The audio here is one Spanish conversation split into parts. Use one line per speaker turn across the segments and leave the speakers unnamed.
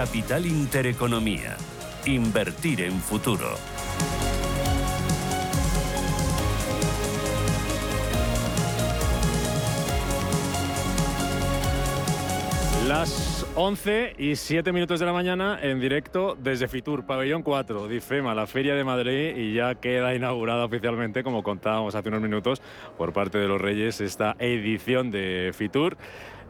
Capital Intereconomía. Invertir en futuro.
Las 11 y 7 minutos de la mañana en directo desde Fitur, pabellón 4, DIFEMA, la Feria de Madrid, y ya queda inaugurada oficialmente, como contábamos hace unos minutos, por parte de los Reyes, esta edición de Fitur.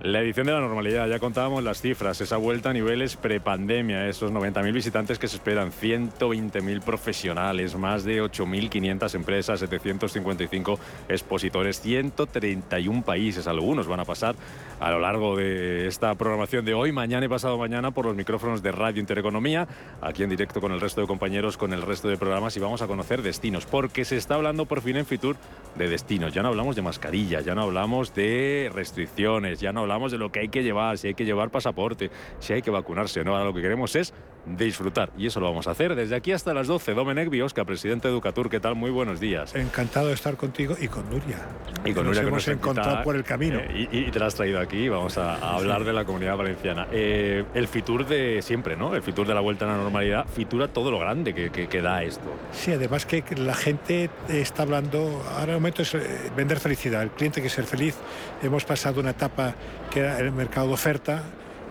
La edición de la normalidad, ya contábamos las cifras, esa vuelta a niveles prepandemia, esos 90.000 visitantes que se esperan, 120.000 profesionales, más de 8.500 empresas, 755 expositores, 131 países, algunos van a pasar a lo largo de esta programación de hoy, mañana y pasado mañana por los micrófonos de Radio Intereconomía, aquí en directo con el resto de compañeros, con el resto de programas y vamos a conocer destinos, porque se está hablando por fin en Fitur de destinos, ya no hablamos de mascarilla, ya no hablamos de restricciones, ya no hablamos hablamos de lo que hay que llevar, si hay que llevar pasaporte, si hay que vacunarse no. Ahora lo que queremos es disfrutar y eso lo vamos a hacer desde aquí hasta las 12. Domenech Biosca, presidente de Educatur, ¿qué tal? Muy buenos días.
Encantado de estar contigo y con Nuria.
Y con Nuria
nos hemos encontrado por el camino.
Eh, y, te la has traído aquí, vamos a, hablar de la comunidad valenciana. Eh, el Fitur de siempre, ¿no? El Fitur de la vuelta a la normalidad, Fitura todo lo grande que, que, da esto.
Sí, además que la gente está hablando, ahora el momento es eh, vender felicidad, el cliente que ser feliz. Hemos pasado una etapa que era el mercado de oferta,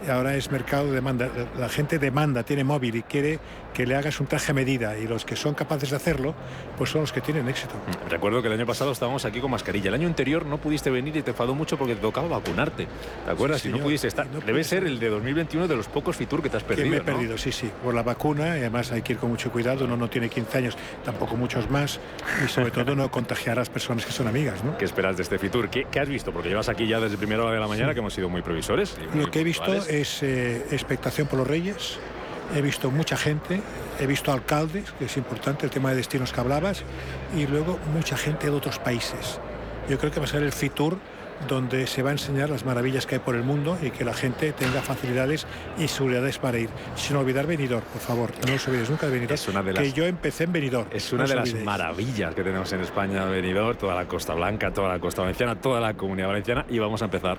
ahora es mercado de demanda. La gente demanda, tiene móvil y quiere que le hagas un traje a medida y los que son capaces de hacerlo, pues son los que tienen éxito.
Mm, recuerdo que el año pasado estábamos aquí con mascarilla. El año anterior no pudiste venir y te enfadó mucho porque te tocaba vacunarte. ¿Te acuerdas? si no pudiste estar. Debe ser el de 2021 de los pocos Fitur que te has perdido. Que
me he perdido, sí, sí. Por la vacuna y además hay que ir con mucho cuidado. Uno no tiene 15 años, tampoco muchos más. Y sobre todo no contagiar a las personas que son amigas. ¿no?
¿Qué esperas de este Fitur? ¿Qué, has visto? Porque llevas aquí ya desde primera hora de la mañana que hemos sido muy previsores.
Lo que he visto es eh, expectación por los Reyes he visto mucha gente, he visto alcaldes, que es importante el tema de destinos que hablabas, y luego mucha gente de otros países. Yo creo que va a ser el FITUR donde se va a enseñar las maravillas que hay por el mundo y que la gente tenga facilidades y seguridades para ir. Sin olvidar Benidorm, por favor, no os olvidéis nunca de Benidorm, que yo empecé en Benidorm.
Es una de las maravillas que tenemos en España, Benidorm, toda la Costa Blanca, toda la Costa Valenciana, toda la Comunidad Valenciana y vamos a empezar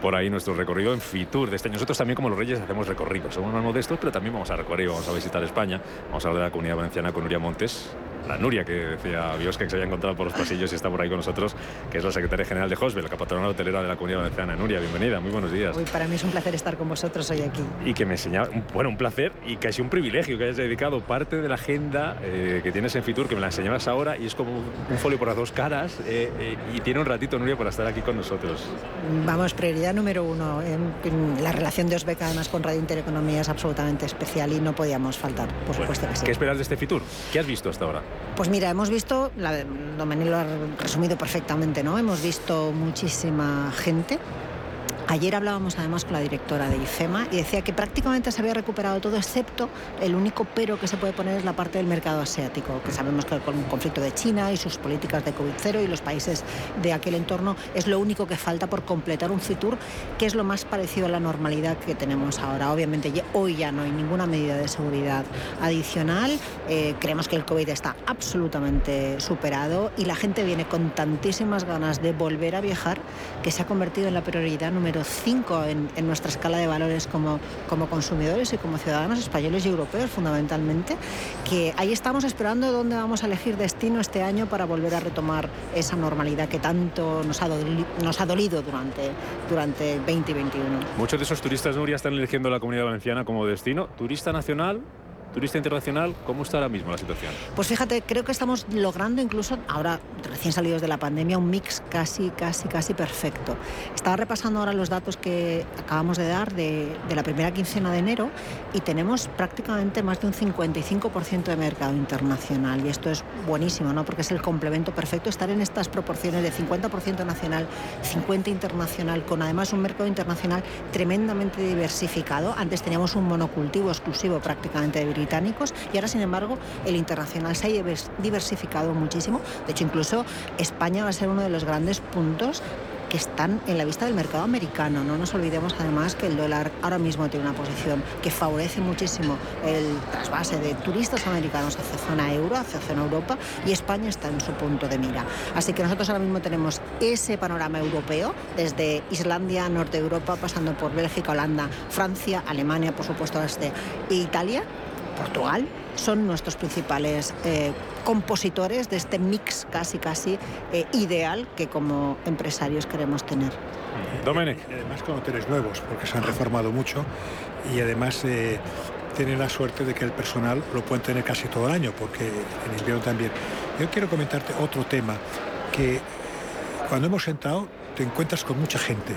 por ahí nuestro recorrido en Fitur de este año. Nosotros también como los Reyes hacemos recorridos, somos más modestos, pero también vamos a recorrer, vamos a visitar España, vamos a hablar de la Comunidad Valenciana con Nuria Montes, la Nuria, que decía Biosca que se había encontrado por los pasillos y está por ahí con nosotros, que es la secretaria general de Hosbel, la patronal hotelera de la Comunidad Valenciana. Nuria, bienvenida, muy buenos días.
para mí es un placer estar con vosotros hoy aquí.
Y que me enseñaba, bueno, un placer y casi un privilegio que hayas dedicado parte de la agenda eh, que tienes en Fitur, que me la enseñabas ahora y es como un folio por las dos caras eh, eh, y tiene un ratito, Nuria, para estar aquí con nosotros.
Vamos, prioridad número uno. la relación de Osbeca además con Radio Intereconomía es absolutamente especial y no podíamos faltar, por supuesto que sí.
¿Qué esperas de este Fitur? ¿Qué has visto hasta ahora?
Pues mira, hemos visto, la, lo ha resumido perfectamente, ¿no? Hemos visto muchísima gente Ayer hablábamos además con la directora de IFEMA y decía que prácticamente se había recuperado todo, excepto el único pero que se puede poner es la parte del mercado asiático, que sabemos que con el conflicto de China y sus políticas de COVID-0 y los países de aquel entorno es lo único que falta por completar un FITUR que es lo más parecido a la normalidad que tenemos ahora. Obviamente hoy ya no hay ninguna medida de seguridad adicional, eh, creemos que el COVID está absolutamente superado y la gente viene con tantísimas ganas de volver a viajar que se ha convertido en la prioridad número número 5 en, en, nuestra escala de valores como, como consumidores y como ciudadanos españoles y europeos fundamentalmente, que ahí estamos esperando dónde vamos a elegir destino este año para volver a retomar esa normalidad que tanto nos ha, dolido, nos ha dolido durante, durante 2021.
Muchos de esos turistas, Nuria, están eligiendo la Comunidad Valenciana como destino. ¿Turista nacional turista internacional, ¿cómo está ahora mismo la situación?
Pues fíjate, creo que estamos logrando incluso ahora, recién salidos de la pandemia, un mix casi, casi, casi perfecto. Estaba repasando ahora los datos que acabamos de dar de, la primera quincena de enero y tenemos prácticamente más de un 55% de mercado internacional y esto es buenísimo, ¿no? Porque es el complemento perfecto estar en estas proporciones de 50% nacional, 50 internacional, con además un mercado internacional tremendamente diversificado. Antes teníamos un monocultivo exclusivo prácticamente de británicos y ahora, sin embargo, el internacional se ha diversificado muchísimo. De hecho, incluso España va a ser uno de los grandes puntos que están en la vista del mercado americano. No nos olvidemos además que el dólar ahora mismo tiene una posición que favorece muchísimo el trasvase de turistas americanos hacia zona euro, hacia zona Europa y España está en su punto de mira. Así que nosotros ahora mismo tenemos ese panorama europeo desde Islandia, Norte Europa, pasando por Bélgica, Holanda, Francia, Alemania, por supuesto, desde Italia Portugal son nuestros principales eh, compositores de este mix casi casi eh, ideal que como empresarios queremos tener.
Domene.
Además con hoteles nuevos, porque se han reformado mucho y además eh, tienen la suerte de que el personal lo pueden tener casi todo el año, porque en invierno también. Yo quiero comentarte otro tema, que cuando hemos entrado te encuentras con mucha gente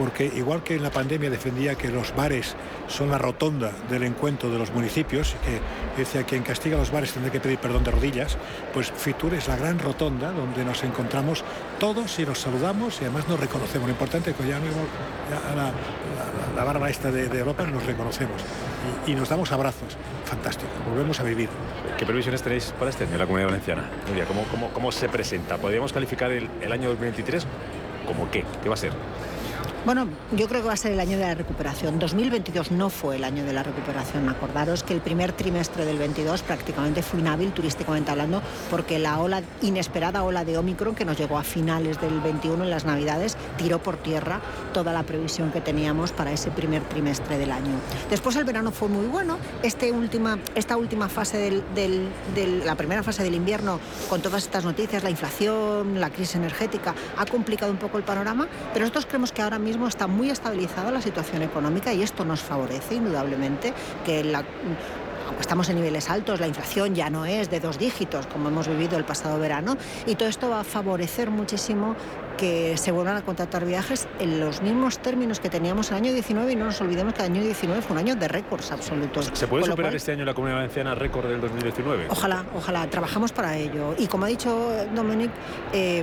porque igual que en la pandemia defendía que los bares son la rotonda del encuentro de los municipios, que decía que quien castiga los bares tendrá que pedir perdón de rodillas, pues Fitur es la gran rotonda donde nos encontramos todos y nos saludamos y además nos reconocemos. Lo importante es que ya, ya la, la, la, barba esta de, Europa nos reconocemos y, nos damos abrazos. Fantástico, volvemos a vivir.
¿Qué previsiones tenéis para este año en la Comunidad Valenciana? Nuria, ¿cómo, cómo, cómo se presenta? ¿Podríamos calificar el año 2023 como qué? ¿Qué va a ser?
Bueno, yo creo que va a ser el año de la recuperación. 2022 no fue el año de la recuperación. Acordaros que el primer trimestre del 22 prácticamente fue inhábil turísticamente hablando porque la ola inesperada ola de Omicron que nos llegó a finales del 21 en las Navidades tiró por tierra toda la previsión que teníamos para ese primer trimestre del año. Después el verano fue muy bueno. Este última, esta última fase del, la primera fase del invierno con todas estas noticias, la inflación, la crisis energética, ha complicado un poco el panorama, pero nosotros creemos que ahora mismo está muy estabilizada la situación económica y esto nos favorece indudablemente que la aunque estamos en niveles altos, la inflación ya no es de dos dígitos como hemos vivido el pasado verano y todo esto va a favorecer muchísimo que se vuelvan a contratar viajes en los mismos términos que teníamos el año 19 y no nos olvidemos que el año 19 fue un año de récords absolutos.
¿Se puede superar cual, este año la Comunidad Valenciana récord del 2019?
Ojalá, ojalá, trabajamos para ello. Y como ha dicho Dominic, eh,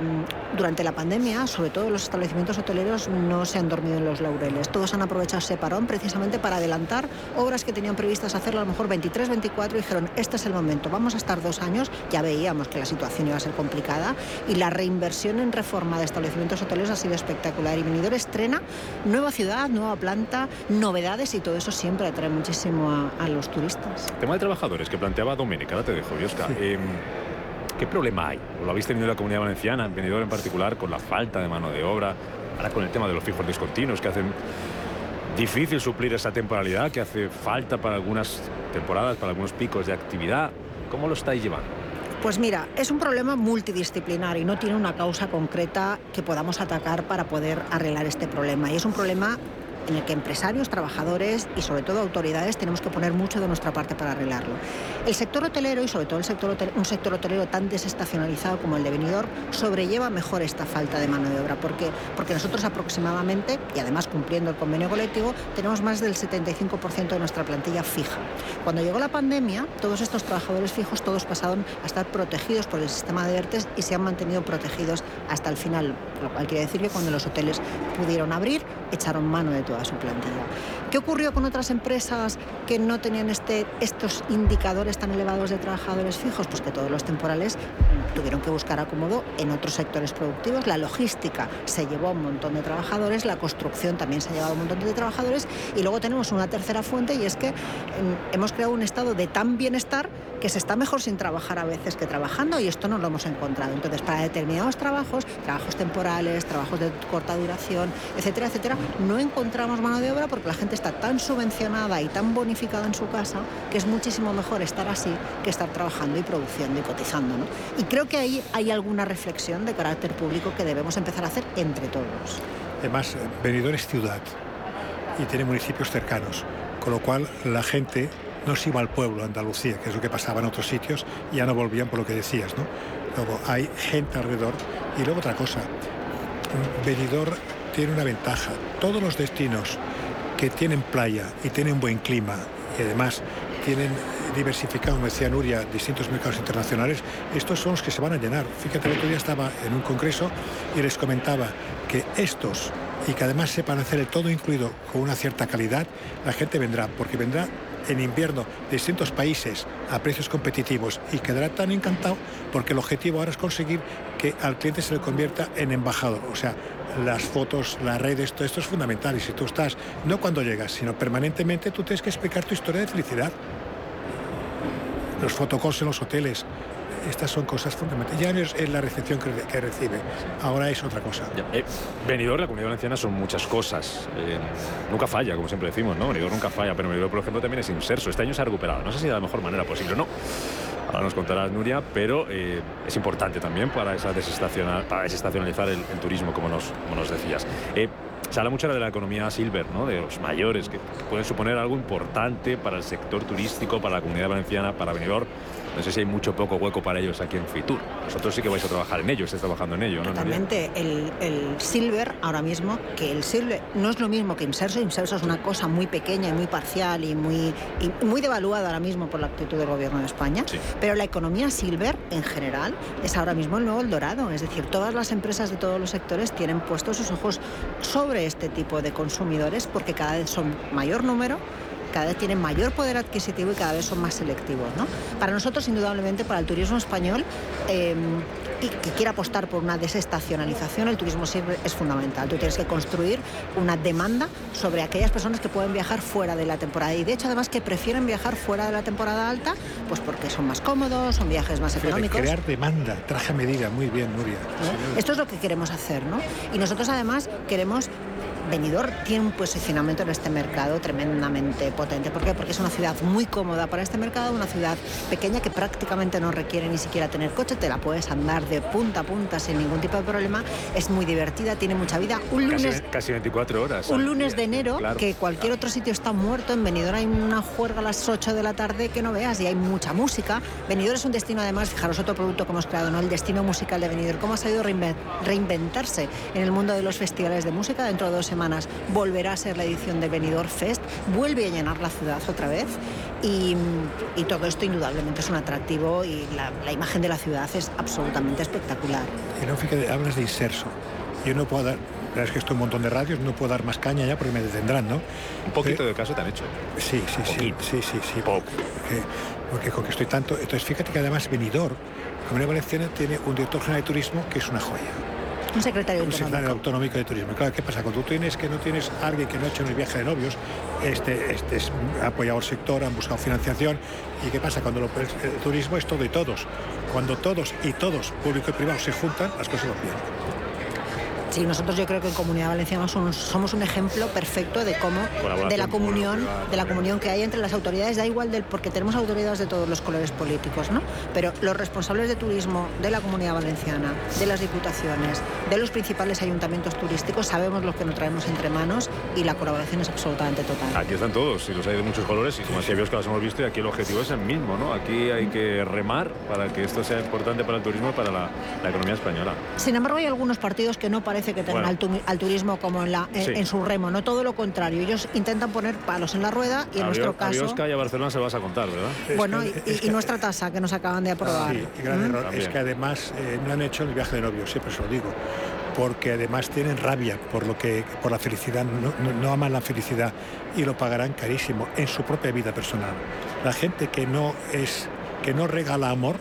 durante la pandemia, sobre todo los establecimientos hoteleros no se han dormido en los laureles. Todos han aprovechado ese parón precisamente para adelantar obras que tenían previstas hacerlo a lo mejor 23, 24 y dijeron, este es el momento, vamos a estar dos años, ya veíamos que la situación iba a ser complicada y la reinversión en reforma de establecimientos establecimientos hoteleros ha sido espectacular. Y Benidorm estrena nueva ciudad, nueva planta, novedades y todo eso siempre atrae muchísimo a, a los turistas.
Tema de trabajadores que planteaba Doménica, ahora te dejo, Yosca. Sí. Eh, ¿Qué problema hay? ¿O lo habéis tenido en la comunidad valenciana, en Benidorm en particular, con la falta de mano de obra? Ahora con el tema de los fijos discontinuos que hacen difícil suplir esa temporalidad que hace falta para algunas temporadas, para algunos picos de actividad. ¿Cómo lo estáis llevando?
Pues mira, es un problema multidisciplinar y no tiene una causa concreta que podamos atacar para poder arreglar este problema. Y es un problema en el que empresarios, trabajadores y sobre todo autoridades tenemos que poner mucho de nuestra parte para arreglarlo. El sector hotelero y sobre todo el sector un sector hotelero tan desestacionalizado como el de Benidorm sobrelleva mejor esta falta de mano de obra porque porque nosotros aproximadamente y además cumpliendo el convenio colectivo tenemos más del 75% de nuestra plantilla fija. Cuando llegó la pandemia, todos estos trabajadores fijos todos pasaron a estar protegidos por el sistema de ERTES y se han mantenido protegidos hasta el final, lo cual quiere decir que cuando los hoteles pudieron abrir, echaron mano de toda su plantilla. ¿Qué ocurrió con otras empresas que no tenían este, estos indicadores tan elevados de trabajadores fijos? Pues que todos los temporales tuvieron que buscar acomodo en otros sectores productivos. La logística se llevó a un montón de trabajadores, la construcción también se ha llevado a un montón de trabajadores y luego tenemos una tercera fuente y es que mm, hemos creado un estado de tan bienestar que se está mejor sin trabajar a veces que trabajando y esto no lo hemos encontrado. Entonces, para determinados trabajos, trabajos temporales, trabajos de corta duración, etcétera, etcétera, no encontramos mano de obra porque la gente está tan subvencionada y tan bonificada en su casa que es muchísimo mejor estar así que estar trabajando y produciendo y cotizando. Y creo que ahí hay alguna reflexión de carácter público que debemos empezar a hacer entre todos.
Además, Benidorm es ciudad y tiene municipios cercanos, con lo cual la gente no se iba al pueblo, a Andalucía, que es lo que pasaba en otros sitios, y ya no volvían por lo que decías, ¿no? Luego hay gente alrededor. Y luego otra cosa, Benidorm tiene una ventaja. Todos los destinos que tienen playa y tienen buen clima y además tienen diversificado, como decía Nuria, distintos mercados internacionales, estos son los que se van a llenar. Fíjate, el otro día estaba en un congreso y les comentaba que estos y que además sepan hacer el todo incluido con una cierta calidad, la gente vendrá, porque vendrá en invierno de distintos países a precios competitivos y quedará tan encantado porque el objetivo ahora es conseguir que al cliente se le convierta en embajador. O sea, las fotos, las redes, todo esto es fundamental. Y si tú estás, no cuando llegas, sino permanentemente, tú tienes que explicar tu historia de felicidad. Los fotocalls en los hoteles, estas son cosas fundamentales. Ya no es la recepción que, recibe, ahora es otra cosa.
Eh, la comunidad valenciana, son muchas cosas. Eh, nunca falla, como siempre decimos, ¿no? Benidorm nunca falla, pero Benidorm, por ejemplo, también es inserso. Este año se ha recuperado. No sé si de la mejor manera posible o no. Ahora nos contará Nuria, pero eh, es importante también para, desestacionalizar el, turismo, como nos, como nos decías. Se habla mucho de la economía silver, ¿no? de los mayores, que pueden suponer algo importante para el sector turístico, para la comunidad valenciana, para Benidorm. No sé si hay mucho poco hueco para ellos aquí en Fitur. Vosotros sí que vais a trabajar en ello, estáis trabajando en ello, ¿no?
Totalmente. El, el, silver, ahora mismo, que el silver no es lo mismo que inserso. Inserso es una cosa muy pequeña y muy parcial y muy, y muy devaluada ahora mismo por la actitud del gobierno de España. Pero la economía silver, en general, es ahora mismo el nuevo El Dorado. Es decir, todas las empresas de todos los sectores tienen puestos sus ojos sobre este tipo de consumidores porque cada vez son mayor número cada vez tienen mayor poder adquisitivo y cada vez son más selectivos. ¿no? Para nosotros, indudablemente, para el turismo español, eh, y que quiera apostar por una desestacionalización, el turismo siempre es fundamental. Tú tienes que construir una demanda sobre aquellas personas que pueden viajar fuera de la temporada y de hecho además que prefieren viajar fuera de la temporada alta, pues porque son más cómodos, son viajes más económicos.
Crear demanda, traje a medida, muy bien, Nuria.
Esto es lo que queremos hacer, ¿no? Y nosotros además queremos Benidorm tiene un posicionamiento en este mercado tremendamente potente. ¿Por qué? Porque es una ciudad muy cómoda para este mercado, una ciudad pequeña que prácticamente no requiere ni siquiera tener coche, te la puedes andar de punta a punta sin ningún tipo de problema, es muy divertida, tiene mucha vida.
Un lunes... Casi, 24 horas.
Un lunes de enero, que cualquier otro sitio está muerto, en Benidorm hay una juerga a las 8 de la tarde que no veas y hay mucha música. Benidorm es un destino además, fijaros otro producto que hemos creado, ¿no? el destino musical de Benidorm, cómo ha sabido reinventarse en el mundo de los festivales de música dentro de dos semanas volverá a ser la edición de Benidorm Fest, vuelve a llenar la ciudad otra vez y, todo esto indudablemente es un atractivo y la, imagen de la ciudad es absolutamente espectacular.
Y no, fíjate, hablas de inserso. Yo no puedo dar, la es que estoy en un montón de radios, no puedo dar más caña ya porque me detendrán, ¿no?
Un poquito de caso te han hecho.
Sí, sí, sí, sí, sí, sí. Porque, con que estoy tanto. Entonces, fíjate que además Benidorm, la Comunidad Valenciana, tiene un director general de turismo que es una joya.
Un secretario autonómico. Un secretario
autonómico de turismo. Claro, ¿qué pasa? Cuando tú tienes que no tienes a alguien que no ha hecho un viaje de novios, este, este es, apoyado el sector, han buscado financiación. ¿Y qué pasa? Cuando el turismo es todo y todos. Cuando todos y todos, público y privado, se juntan, las cosas van bien.
Sí, nosotros yo creo que en Comunidad Valenciana somos, un ejemplo perfecto de cómo, de la comunión, de la comunión que hay entre las autoridades, da igual del, porque tenemos autoridades de todos los colores políticos, ¿no? Pero los responsables de turismo de la Comunidad Valenciana, de las diputaciones, de los principales ayuntamientos turísticos, sabemos lo que nos traemos entre manos y la colaboración es absolutamente total.
Aquí están todos, y los hay de muchos colores, y como así que los hemos visto, y aquí el objetivo es el mismo, ¿no? Aquí hay que remar para que esto sea importante para el turismo y para la, la economía española.
Sin embargo, hay algunos partidos que no parecen que tengan al, turismo como en, la, en, su remo, no todo lo contrario. Ellos intentan poner palos en la rueda y en nuestro caso...
A y a Barcelona se vas a contar, ¿verdad?
Bueno, y, nuestra tasa que nos acaban de aprobar.
Sí, gran ¿Mm? error. Es que además eh, no han hecho el viaje de novio, siempre se lo digo porque además tienen rabia por lo que por la felicidad, no, no, aman la felicidad y lo pagarán carísimo en su propia vida personal. La gente que no es que no regala amor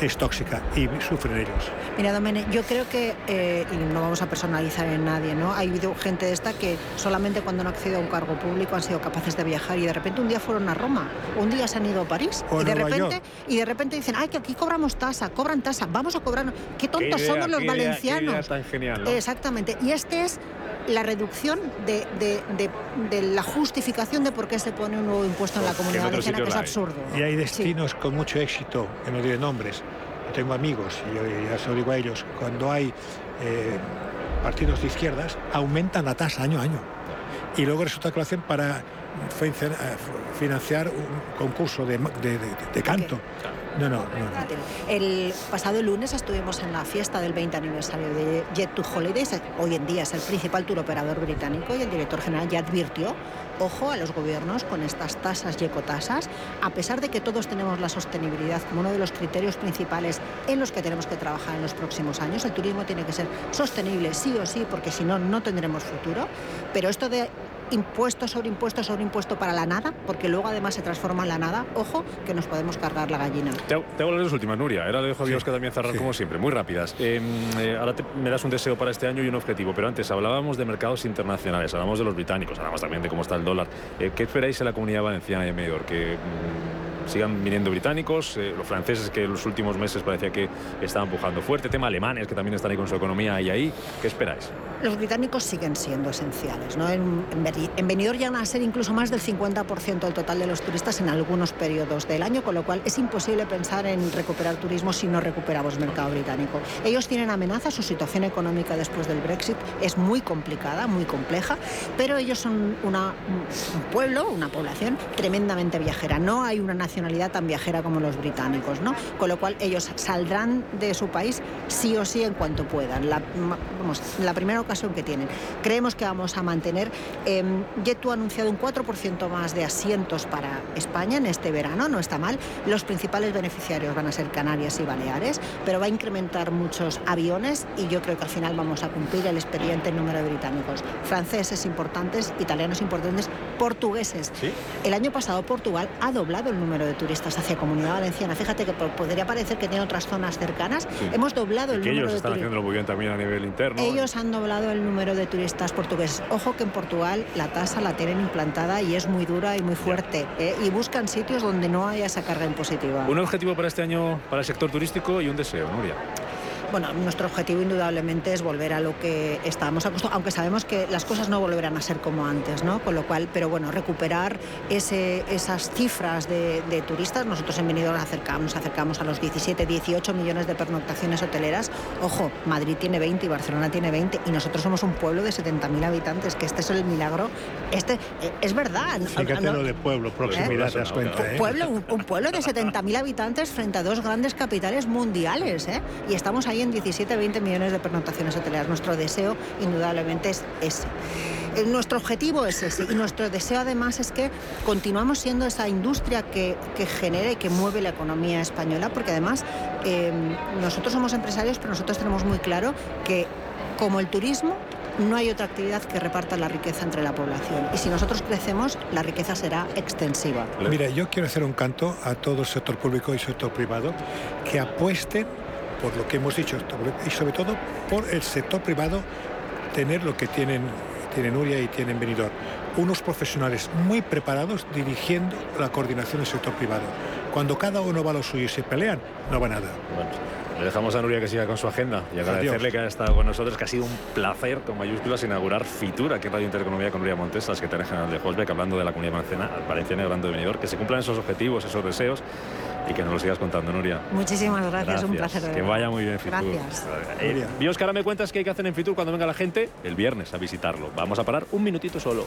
es tóxica y sufren ellos.
Mira, Domene, yo creo que, eh, y no vamos a personalizar en nadie, ¿no? Ha habido gente de esta que solamente cuando han accedido a un cargo público han sido capaces de viajar y de repente un día fueron a Roma, un día se han ido a París y de repente y de repente dicen, ay, que aquí cobramos tasa, cobran tasa, vamos a cobrar. Qué tontos somos los valencianos.
genial,
Exactamente. Y este es la reducción de, la justificación de por qué se pone un nuevo impuesto en la comunidad valenciana, que es absurdo.
Y hay destinos con mucho éxito, que no diré nombres. tengo amigos, y ya se lo digo a ellos, cuando hay eh, partidos de izquierdas, aumentan la tasa año a año. Y luego resulta que lo hacen para financiar un concurso de, canto. No, no, no,
El pasado lunes estuvimos en la fiesta del 20 aniversario de Jet to Holidays. Hoy en día es el principal tour operador británico y el director general ya advirtió, ojo a los gobiernos con estas tasas y ecotasas, a pesar de que todos tenemos la sostenibilidad como uno de los criterios principales en los que tenemos que trabajar en los próximos años. El turismo tiene que ser sostenible sí o sí, porque si no, no tendremos futuro. Pero esto de impuesto sobre impuesto sobre impuesto para la nada, porque luego además se transforma en la nada, ojo, que nos podemos cargar la gallina.
Te hago, las últimas, Nuria. Ahora le dejo a Dios que también cerrar como siempre, muy rápidas. Em, eh, ahora me das un deseo para este año y un objetivo, pero antes hablábamos de mercados internacionales, hablamos de los británicos, hablamos también de cómo está el dólar. Eh, ¿Qué esperáis en la comunidad valenciana y en Medor? Que mm, sigan viniendo británicos, eh, los franceses que en los últimos meses parecía que estaban empujando fuerte, tema alemanes que también están ahí con su economía y ahí, ¿qué esperáis?
Los británicos siguen siendo esenciales, ¿no? En, en, Benidorm llegan a ser incluso más del 50% del total de los turistas en algunos periodos del año, con lo cual es imposible pensar en recuperar turismo si no recuperamos mercado británico. Ellos tienen amenazas, su situación económica después del Brexit es muy complicada, muy compleja, pero ellos son una, un pueblo, una población tremendamente viajera. No hay una nacionalidad tan viajera como los británicos, ¿no? Con lo cual ellos saldrán de su país sí o sí en cuanto puedan. La, vamos, la primera ocasión que tienen. Creemos que vamos a mantener. Eh, ha anunciado un 4% más de asientos para España en este verano, no está mal. Los principales beneficiarios van a ser Canarias y Baleares, pero va a incrementar muchos aviones y yo creo que al final vamos a cumplir el expediente en número de británicos. Franceses importantes, italianos importantes, portugueses. El año pasado Portugal ha doblado el número de turistas hacia Comunidad Valenciana. Fíjate que podría parecer que tiene otras zonas cercanas. Hemos doblado el número
ellos están haciéndolo muy bien también a nivel interno.
Ellos han doblado el número de turistas portugueses. Ojo que en Portugal la tasa la tienen implantada y es muy dura y muy fuerte. ¿eh? Y buscan sitios donde no haya esa carga impositiva.
Un objetivo para este año para el sector turístico y un deseo, Nuria.
Bueno, nuestro objetivo indudablemente es volver a lo que estábamos acostumbrados, aunque sabemos que las cosas no volverán a ser como antes, ¿no? Con lo cual, pero bueno, recuperar ese, esas cifras de, turistas. Nosotros en Benidorm acercamos, acercamos a los 17, 18 millones de pernoctaciones hoteleras. Ojo, Madrid tiene 20 y Barcelona tiene 20 y nosotros somos un pueblo de 70.000 habitantes, que este es el milagro. Este eh, es verdad.
Fíjate lo de pueblo, proximidad, te das cuenta.
¿eh? Pueblo, un, un pueblo de 70.000 habitantes frente a dos grandes capitales mundiales, ¿eh? Y estamos ahí en 17-20 millones de pernoctaciones hoteleras. Nuestro deseo, indudablemente, es ese. Eh, nuestro objetivo es ese y nuestro deseo además es que continuamos siendo esa industria que, que genera y que mueve la economía española, porque además eh, nosotros somos empresarios, pero nosotros tenemos muy claro que como el turismo, no hay otra actividad que reparta la riqueza entre la población. Y si nosotros crecemos, la riqueza será extensiva.
Mira, yo quiero hacer un canto a todo el sector público y sector privado que apuesten por lo que hemos dicho, y sobre todo por el sector privado tener lo que tienen, tienen Nuria y tienen Benidorm. Unos profesionales muy preparados dirigiendo la coordinación del sector privado. Cuando cada uno va a lo suyo y se pelean, no va nada.
Le dejamos a Nuria que siga con su agenda y agradecerle que haya estado con nosotros, que ha sido un placer con mayúsculas inaugurar Fitur aquí en Radio Intereconomía con Nuria Montes, la secretaria general de Holbeck, hablando de la comunidad valenciana, valenciana hablando de Benidorm, que se cumplan esos objetivos, esos deseos y que nos lo sigas contando, Nuria.
Muchísimas gracias, un placer.
Que vaya muy bien, Fitur.
Gracias.
Eh, Dios, que ahora me cuentas qué hay que hacer en Fitur cuando venga la gente el viernes a visitarlo. Vamos a parar un minutito solo.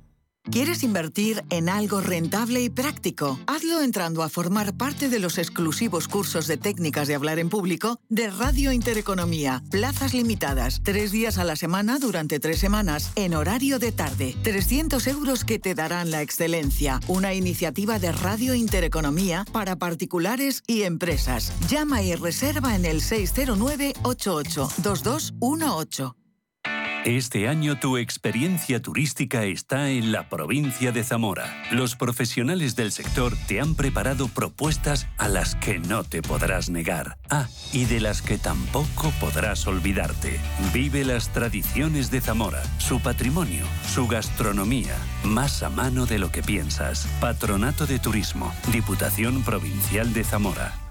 ¿Quieres invertir en algo rentable y práctico? Hazlo entrando a formar parte de los exclusivos cursos de técnicas de hablar en público de Radio Intereconomía. Plazas limitadas, tres días a la semana durante tres semanas, en horario de tarde. 300 euros que te darán la excelencia. Una iniciativa de Radio Intereconomía para particulares y empresas. Llama y reserva en el 609 88 2218.
Este año tu experiencia turística está en la provincia de Zamora. Los profesionales del sector te han preparado propuestas a las que no te podrás negar. Ah, y de las que tampoco podrás olvidarte. Vive las tradiciones de Zamora, su patrimonio, su gastronomía, más a mano de lo que piensas. Patronato de Turismo, Diputación Provincial de Zamora.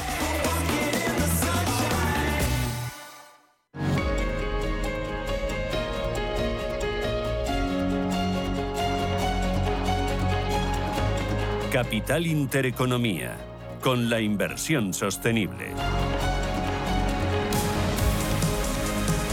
Capital Intereconomía, con la inversión sostenible.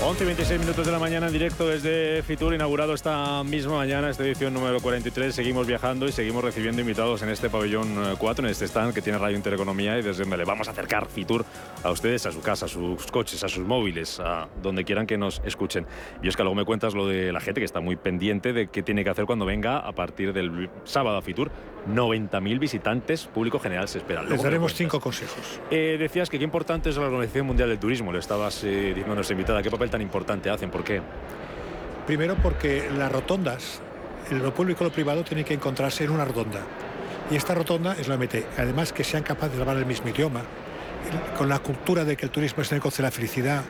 11 y 26 minutos de la mañana en directo desde Fitur, inaugurado esta misma mañana, esta edición número 43. Seguimos viajando y seguimos recibiendo invitados en este pabellón 4, en este stand que tiene Radio Intereconomía y desde donde le vamos a acercar Fitur a ustedes, a su casa, a sus coches, a sus móviles, a donde quieran que nos escuchen. Y es que luego me cuentas lo de la gente que está muy pendiente de qué tiene que hacer cuando venga a partir del sábado a Fitur. 90.000 visitantes, público general se espera.
Les daremos cinco consejos.
Eh, decías que qué importante es la Organización Mundial del Turismo. Le estabas eh, diciendo a nuestra invitada. ¿Qué papel tan importante hacen? ¿Por qué?
Primero porque las rotondas, lo público y lo privado tienen que encontrarse en una rotonda. Y esta rotonda es la OMT. Además que sean capaces de hablar el mismo idioma, con la cultura de que el turismo es el negocio de la felicidad,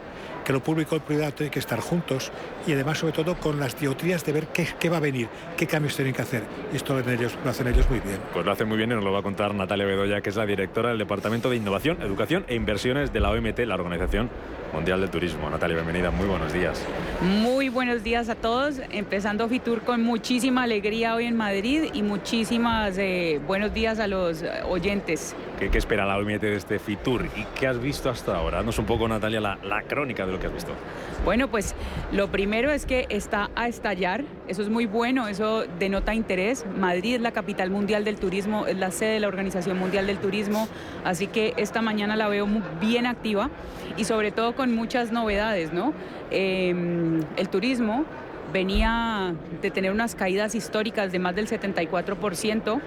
que lo público y lo privado tienen que estar juntos y además sobre todo con las diotrías de ver qué, va a venir, qué cambios tienen que hacer. Y esto lo hacen, ellos, lo hacen ellos muy bien.
Pues lo hacen muy bien y nos lo va a contar Natalia Bedoya, que es la directora del Departamento de Innovación, Educación e Inversiones de la OMT, la Organización Mundial del Turismo. Natalia, bienvenida, muy buenos días.
Muy buenos días a todos, empezando Fitur con muchísima alegría hoy en Madrid y muchísimas eh, buenos días a los oyentes.
¿Qué, espera la OMT de este Fitur y qué has visto hasta ahora? Danos un poco, Natalia, la, la crónica de lo que has visto.
Bueno, pues lo primero es que está a estallar, eso es muy bueno, eso denota interés. Madrid es la capital mundial del turismo, es la sede de la Organización Mundial del Turismo, así que esta mañana la veo bien activa y sobre todo con muchas novedades, ¿no? Em, el turismo venía de tener unas caídas históricas de más del 74%.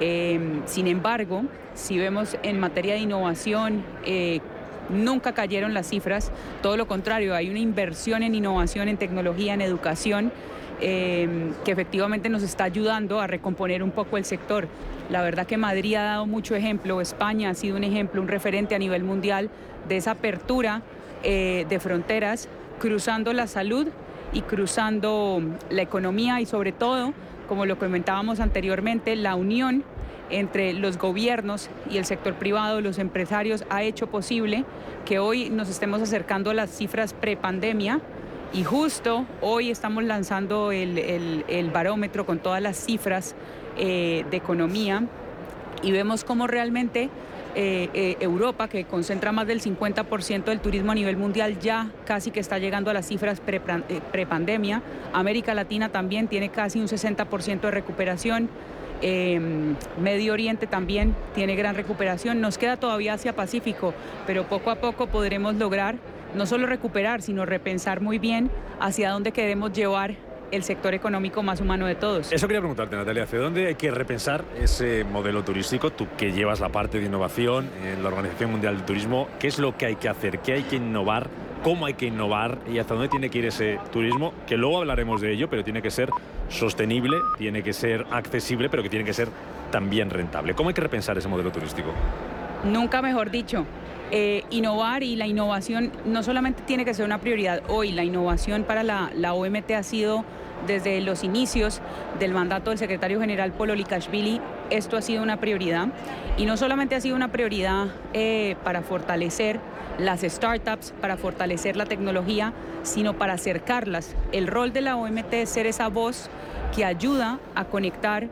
Em, sin embargo, si vemos en materia de innovación, eh, nunca cayeron las cifras, todo lo contrario, hay una inversión en innovación, en tecnología, en educación, em, que efectivamente nos está ayudando a recomponer un poco el sector. La verdad que Madrid ha dado mucho ejemplo, España ha sido un ejemplo, un referente a nivel mundial de esa apertura eh, de fronteras, cruzando la salud y cruzando la economía y sobre todo, como lo comentábamos anteriormente, la unión entre los gobiernos y el sector privado, los empresarios, ha hecho posible que hoy nos estemos acercando a las cifras prepandemia y justo hoy estamos lanzando el, barómetro con todas las cifras eh, de economía y vemos cómo realmente eh, eh, Europa, que concentra más del 50% del turismo a nivel mundial, ya casi que está llegando a las cifras prepandemia. América Latina también tiene casi un 60% de recuperación. Em, Medio Oriente también tiene gran recuperación. Nos queda todavía Asia Pacífico, pero poco a poco podremos lograr no solo recuperar, sino repensar muy bien hacia dónde queremos llevar el sector económico más humano de todos.
Eso quería preguntarte, Natalia, ¿hacia dónde hay que repensar ese modelo turístico? Tú que llevas la parte de innovación en la Organización Mundial del Turismo, ¿qué es lo que hay que hacer? ¿Qué hay que innovar cómo hay que innovar y hasta dónde tiene que ir ese turismo, que luego hablaremos de ello, pero tiene que ser sostenible, tiene que ser accesible, pero que tiene que ser también rentable. ¿Cómo hay que repensar ese modelo turístico?
Nunca mejor dicho. Eh, innovar y la innovación no solamente tiene que ser una prioridad hoy, la innovación para la, la OMT ha sido desde los inicios del mandato del secretario general Polo Likashvili, esto ha sido una prioridad y no solamente ha sido una prioridad eh, para fortalecer las startups, para fortalecer la tecnología, sino para acercarlas. El rol de la OMT es ser esa voz que ayuda a conectar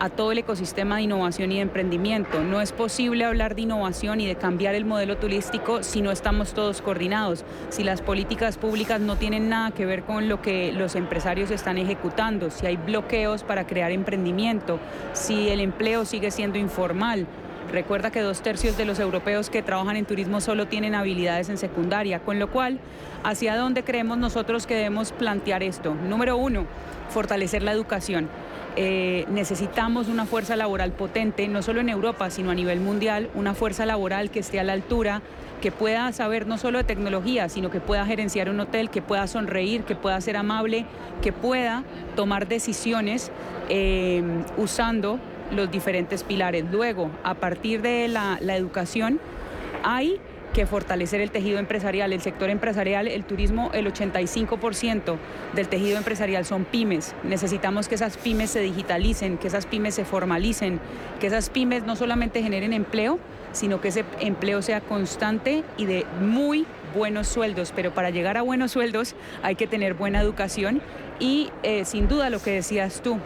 a todo el ecosistema de innovación y de emprendimiento. No es posible hablar de innovación y de cambiar el modelo turístico si no estamos todos coordinados, si las políticas públicas no tienen nada que ver con lo que los empresarios están ejecutando, si hay bloqueos para crear emprendimiento, si el empleo sigue siendo informal. Recuerda que dos tercios de los europeos que trabajan en turismo solo tienen habilidades en secundaria, con lo cual, ¿hacia dónde creemos nosotros que debemos plantear esto? Número uno, fortalecer la educación. Eh, necesitamos una fuerza laboral potente, no solo en Europa, sino a nivel mundial, una fuerza laboral que esté a la altura, que pueda saber no solo de tecnología, sino que pueda gerenciar un hotel, que pueda sonreír, que pueda ser amable, que pueda tomar decisiones eh, usando los diferentes pilares. Luego, a partir de la, educación, hay que fortalecer el tejido empresarial, el sector empresarial, el turismo, el 85% del tejido empresarial son pymes. Necesitamos que esas pymes se digitalicen, que esas pymes se formalicen, que esas pymes no solamente generen empleo, sino que ese empleo sea constante y de muy buenos sueldos. Pero para llegar a buenos sueldos hay que tener buena educación y eh, sin duda lo que decías tú,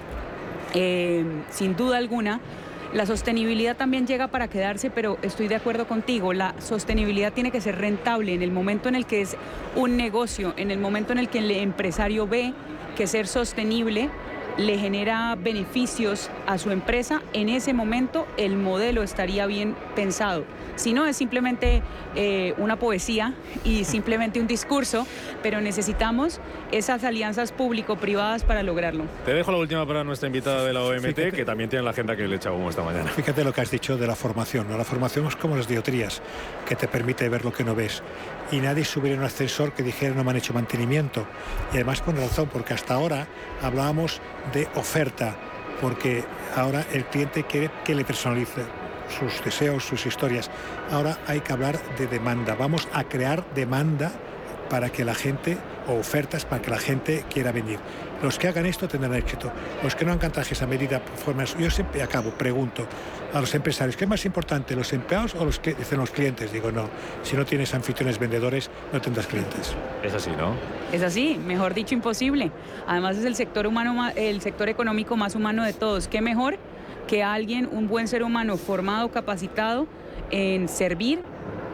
eh, sin duda alguna, la sostenibilidad también llega para quedarse, pero estoy de acuerdo contigo, la sostenibilidad tiene que ser rentable en el momento en el que es un negocio, en el momento en el que el empresario ve que ser sostenible le genera beneficios a su empresa, en ese momento el modelo estaría bien pensado. Si no, es simplemente eh, una poesía y simplemente un discurso, pero necesitamos esas alianzas público-privadas para lograrlo.
Te dejo la última para nuestra invitada de la OMT, que también tiene la agenda que le echaba esta mañana.
Fíjate lo que has dicho de la formación. La formación es como las diotrías, que te permite ver lo que no ves. Y nadie subiera en un ascensor que dijera no me han hecho mantenimiento. Y además con razón, porque hasta ahora hablábamos de oferta, porque ahora el cliente quiere que le personalice sus deseos, sus historias. Ahora hay que hablar de demanda. Vamos a crear demanda para que la gente, o ofertas para que la gente quiera venir. Los que hagan esto tendrán éxito. Los que no hagan trajes a medida, formas. Yo siempre acabo, pregunto a los empresarios, ¿qué es más importante, los empleados o los que dicen los clientes? Digo, no, si no tienes anfitriones vendedores, no tendrás clientes.
Es así, ¿no?
Es así, mejor dicho, imposible. Además es el sector humano, el sector económico más humano de todos. ¿Qué mejor que alguien, un buen ser humano formado, capacitado en servir,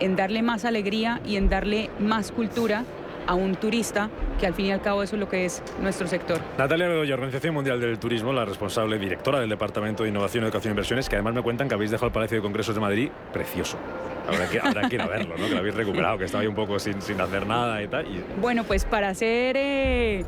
en darle más alegría y en darle más cultura a un turista, que al fin y al cabo eso es lo que es nuestro sector.
Natalia Bedoya, Organización Mundial del Turismo, la responsable directora del Departamento de Innovación, Educación e Inversiones, que además me cuentan que habéis dejado el Palacio de Congresos de Madrid precioso. Habrá que, habrá que ir a verlo, ¿no? Que lo habéis recuperado, que estaba ahí un poco sin, sin hacer nada y tal. Y...
Bueno, pues para hacer... Eh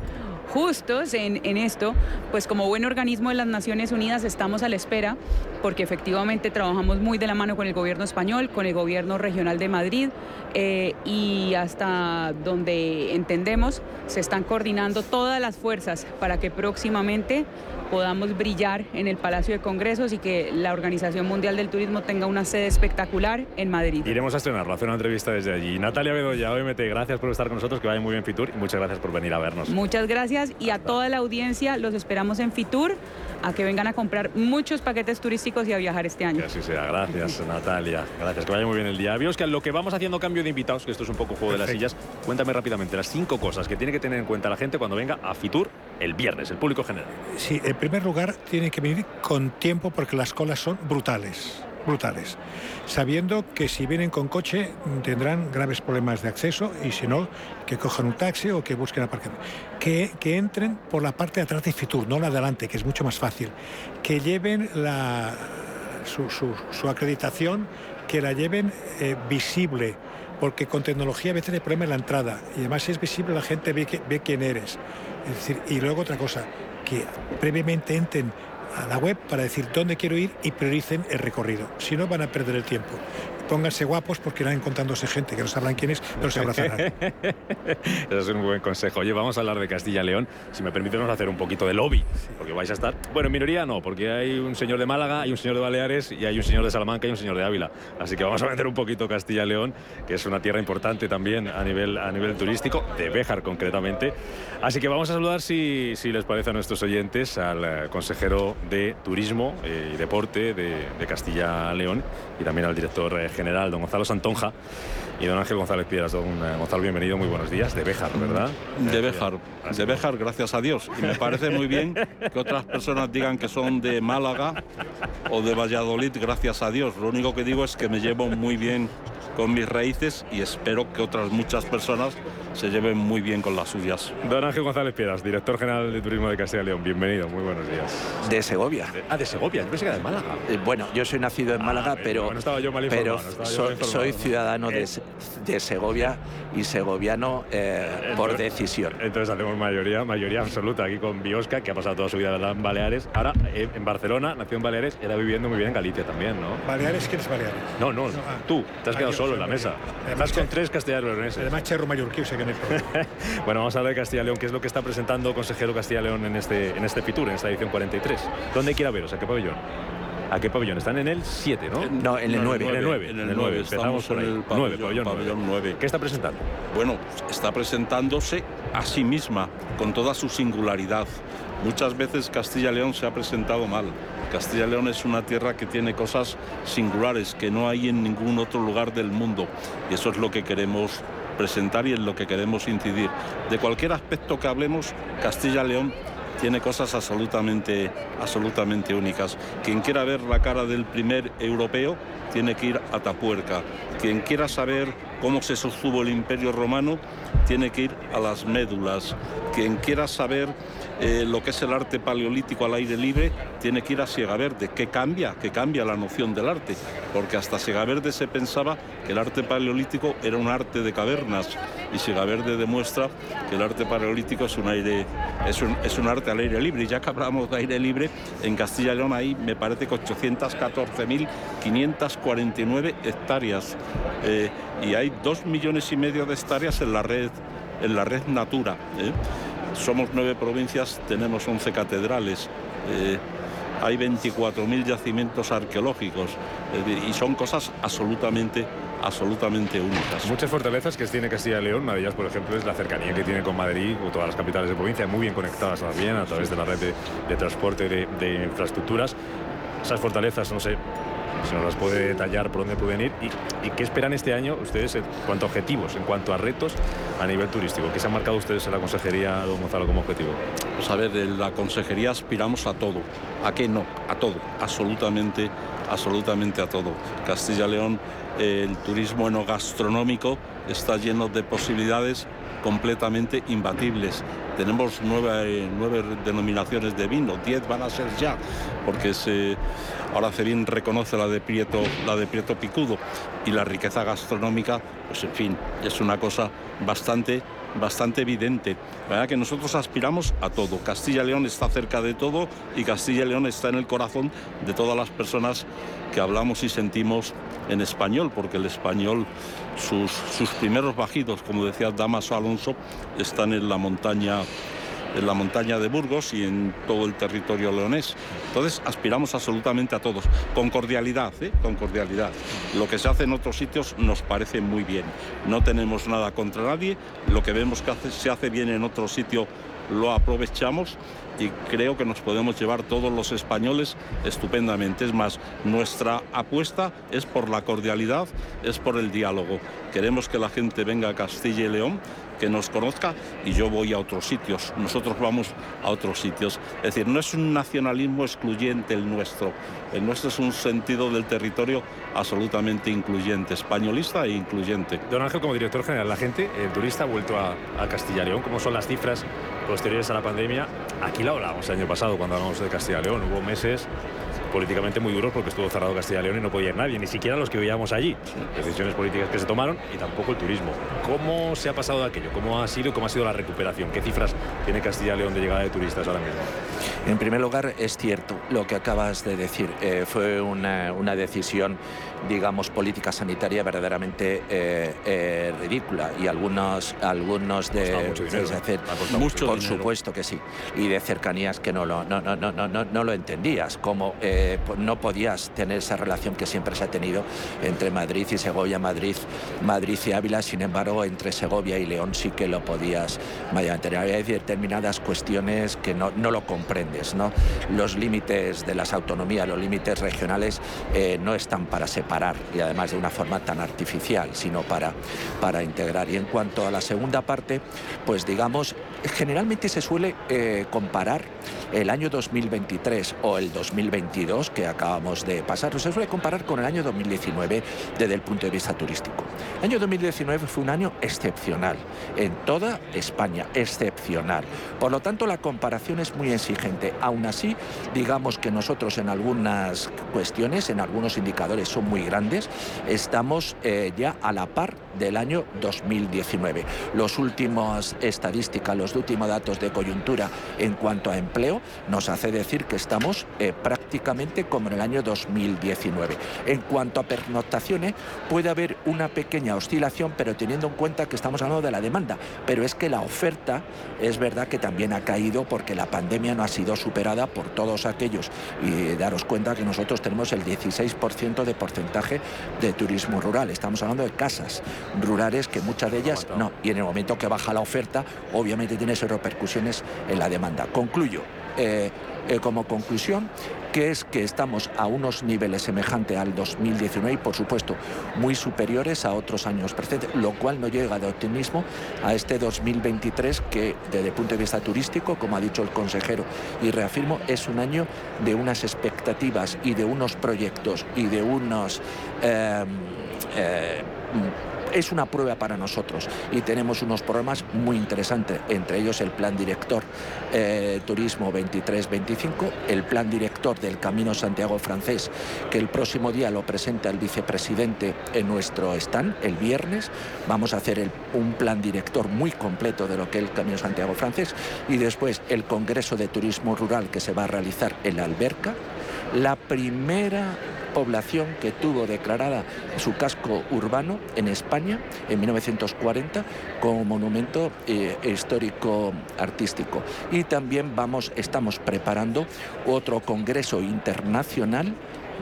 justos en, en, esto, pues como buen organismo de las Naciones Unidas estamos a la espera, porque efectivamente trabajamos muy de la mano con el gobierno español, con el gobierno regional de Madrid, eh, y hasta donde entendemos se están coordinando todas las fuerzas para que próximamente podamos brillar en el Palacio de Congresos y que la Organización Mundial del Turismo tenga una sede espectacular en Madrid.
Iremos a estrenarlo, a hacer una entrevista desde allí. Natalia Bedoya, OMT, gracias por estar con nosotros, que vaya muy bien Fitur y muchas gracias por venir a vernos.
Muchas gracias y a toda la audiencia los esperamos en Fitur a que vengan a comprar muchos paquetes turísticos y a viajar este año.
Que así sea, gracias Natalia, gracias, que vaya muy bien el día. Que lo que vamos haciendo cambio de invitados, que esto es un poco juego de las sillas, cuéntame rápidamente las cinco cosas que tiene que tener en cuenta la gente cuando venga a Fitur el viernes, el público general.
Sí, en primer lugar tiene que venir con tiempo porque las colas son brutales brutales, sabiendo que si vienen con coche tendrán graves problemas de acceso y si no, que cojan un taxi o que busquen aparcamiento. Que, que entren por la parte de atrás de Fitur, no la de adelante, que es mucho más fácil. Que lleven la, su, su, su acreditación, que la lleven eh, visible, porque con tecnología a veces hay problema en la entrada y además si es visible la gente ve, que, ve quién eres. Es decir, y luego otra cosa, que previamente entren a la web para decir dónde quiero ir y prioricen el recorrido. Si no, van a perder el tiempo. Pónganse guapos porque irán encontrándose gente que no sabrán quién es, pero se abrazarán.
Ese es un buen consejo. Oye, vamos a hablar de Castilla y León. Si me permiten, vamos hacer un poquito de lobby, porque vais a estar. Bueno, en minoría no, porque hay un señor de Málaga, hay un señor de Baleares y hay un señor de Salamanca y un señor de Ávila. Así que vamos a meter un poquito Castilla y León, que es una tierra importante también a nivel, a nivel turístico, de Béjar concretamente. Así que vamos a saludar, si, si les parece a nuestros oyentes, al eh, consejero de Turismo eh, y Deporte de, de Castilla y León y también al director eh, general, don Gonzalo Santonja y don Ángel González Piedras. Don eh, Gonzalo, bienvenido, muy buenos días. De Béjar, ¿verdad?
De Béjar, de Béjar, gracias a Dios. Y me parece muy bien que otras personas digan que son de Málaga o de Valladolid, gracias a Dios. Lo único que digo es que me llevo muy bien con mis raíces y espero que otras muchas personas se lleven muy bien con las suyas.
Don Ángel González Piedras, director general de Turismo de Castilla y León, bienvenido, muy buenos días.
De Segovia.
De- ah, de Segovia, yo pensé que era de Málaga.
Eh, Bueno, yo soy nacido en Málaga,
Ah,
pero,
bueno, estaba yo mal
pero
informado, estaba yo
so-
mal informado.
soy ciudadano de,
Eh.
Se- de Segovia y segoviano eh, por
Entonces-
decisión.
Entonces hacemos mayoría, mayoría absoluta aquí con Biosca, que ha pasado toda su vida en Baleares. Ahora eh, en Barcelona, nació en Baleares, era viviendo muy bien en Galicia también, ¿no?
¿Baleares? ¿Quién es Baleares?
No, no,
ah.
tú, te has
Ah,
quedado
yo
solo en la mesa.
Además,
con tres castellanos leoneses.
Además, Cherro Mallorquí, o sea que no.
Bueno, vamos a hablar de Castilla León, ¿qué es lo que está presentando consejero Castilla León en este, en este Fitur, en esta edición 43? ¿Dónde quiera veros? ¿A qué pabellón? ¿A qué pabellón? Están en el 7, ¿no?
No, en el 9.
En el 9.
En el 9,
Empezamos
estamos
por
el pabellón-
Nueve, pabellón
pabellón.
¿Qué está presentando?
Bueno, está presentándose a sí misma, con toda su singularidad. Muchas veces Castilla y León se ha presentado mal. Castilla y León es una tierra que tiene cosas singulares que no hay en ningún otro lugar del mundo. Y eso es lo que queremos presentar y en lo que queremos incidir. De cualquier aspecto que hablemos, Castilla y León tiene cosas absolutamente, absolutamente únicas. Quien quiera ver la cara del primer europeo tiene que ir a Tapuerca. Quien quiera saber cómo se sostuvo el imperio romano tiene que ir a las médulas. Quien quiera saber eh, lo que es el arte paleolítico al aire libre tiene que ir a Siegaverde. ¿Qué cambia? ¿Qué cambia la noción del arte? Porque hasta Siegaverde se pensaba que el arte paleolítico era un arte de cavernas y Siegaverde demuestra que el arte paleolítico es un aire es un, es un arte al aire libre. Y ya que hablamos de aire libre, en Castilla y León hay, me parece que 814.549 hectáreas eh, y hay dos millones y medio de hectáreas en la red en la red Natura. ¿eh? Somos nueve provincias, tenemos 11 catedrales. eh, hay 24.000 yacimientos arqueológicos y son cosas absolutamente, absolutamente únicas.
Muchas fortalezas que tiene Castilla y León, una de ellas, por ejemplo, es la cercanía que tiene con Madrid o todas las capitales de provincia, muy bien conectadas también a través de la red de, de transporte de, de infraestructuras. Esas fortalezas, no sé si nos las puede detallar por dónde pueden ir y, qué esperan este año ustedes en cuanto a objetivos, en cuanto a retos a nivel turístico. ¿Qué se han marcado ustedes en la consejería, don Gonzalo, como objetivo?
Pues a ver, en la consejería aspiramos a todo. ¿A qué no? A todo. Absolutamente, absolutamente a todo. Castilla y León, eh, el turismo enogastronómico está lleno de posibilidades completamente imbatibles. Tenemos nueve, nueve denominaciones de vino, diez van a ser ya, porque se, ahora Cebín reconoce la de Prieto, la de Prieto Picudo y la riqueza gastronómica, pues en fin, es una cosa bastante bastante evidente. ¿verdad? Que nosotros aspiramos a todo. Castilla y León está cerca de todo y Castilla y León está en el corazón de todas las personas que hablamos y sentimos en español, porque el español, sus, sus primeros bajidos, como decía Damaso Alonso, están en la montaña en la montaña de Burgos y en todo el territorio leonés. Entonces aspiramos absolutamente a todos, con cordialidad, ¿eh? con cordialidad. Lo que se hace en otros sitios nos parece muy bien. No tenemos nada contra nadie, lo que vemos que se hace bien en otro sitio lo aprovechamos y creo que nos podemos llevar todos los españoles estupendamente. Es más, nuestra apuesta es por la cordialidad, es por el diálogo. Queremos que la gente venga a Castilla y León, que nos conozca y yo voy a otros sitios. Nosotros vamos a otros sitios. Es decir, no es un nacionalismo excluyente el nuestro. El nuestro es un sentido del territorio absolutamente incluyente, españolista e incluyente.
Don Ángel, como director general, la gente, turista ha vuelto a, a Castilla y León. ¿Cómo son las cifras posteriores a la pandemia? Aquí lo hablábamos el año pasado cuando hablamos de Castilla y León. Hubo meses políticamente muy duros porque estuvo cerrado Castilla y León y no podía ir nadie, ni siquiera los que vivíamos allí. Decisiones políticas que se tomaron y tampoco el turismo. ¿Cómo se ha pasado de aquello? ¿Cómo ha sido cómo ha sido la recuperación? ¿Qué cifras tiene Castilla y León de llegada de turistas ahora mismo?
En primer lugar, es cierto lo que acabas de decir. Eh, fue una, una, decisión, digamos, política sanitaria verdaderamente eh, eh, ridícula y algunos, algunos de...
Mucho dinero,
hacer,
mucho
por
dinero.
supuesto que sí. Y de cercanías que no lo, no, no, no, no, no lo entendías. Como no podías tener esa relación que siempre se ha tenido entre Madrid y Segovia, Madrid, Madrid y Ávila. Sin embargo, entre Segovia y León sí que lo podías. Había determinadas cuestiones que no, no lo ¿no? Los límites de las autonomías, los límites regionales eh, no están para separar y además de una forma tan artificial, sino para, para integrar. Y en cuanto a la segunda parte, pues digamos, generalmente se suele eh, comparar el año 2023 o el 2022 que acabamos de pasar, se suele comparar con el año 2019 desde el punto de vista turístico. El año 2019 fue un año excepcional en toda España, excepcional. Por lo tanto, la comparación es muy exigente. Aún así, digamos que nosotros en algunas cuestiones, en algunos indicadores son muy grandes, estamos eh, ya a la par del año 2019. Los últimos estadísticas, los últimos datos de coyuntura en cuanto a empleo nos hace decir que estamos eh, prácticamente como en el año 2019. En cuanto a pernoctaciones, puede haber una pequeña oscilación, pero teniendo en cuenta que estamos hablando de la demanda. Pero es que la oferta es verdad que también ha caído porque la pandemia no ha sido superada por todos aquellos. Y daros cuenta que nosotros tenemos el 16% de porcentaje de turismo rural. Estamos hablando de casas rurales que muchas de ellas no. Y en el momento que baja la oferta, obviamente tiene esas repercusiones en la demanda. Concluyo. Eh, eh, como conclusión, que es que estamos a unos niveles semejantes al 2019 y, por supuesto, muy superiores a otros años precedentes, lo cual no llega de optimismo a este 2023 que, desde el punto de vista turístico, como ha dicho el consejero, y reafirmo, es un año de unas expectativas y de unos proyectos y de unos... Eh, es una prueba para nosotros y tenemos unos programas muy interesantes, entre ellos el Plan Director eh, Turismo 23-25, el Plan Director del Camino Santiago francés, que el próximo día lo presenta el vicepresidente en nuestro stand, el viernes. Vamos a hacer un plan director muy completo de lo que es el Camino Santiago francés y después el Congreso de Turismo Rural que se va a realizar en la Alberca. La primera población que tuvo declarada su casco urbano en España en 1940 como monumento eh, histórico artístico. Y también vamos, estamos preparando otro congreso internacional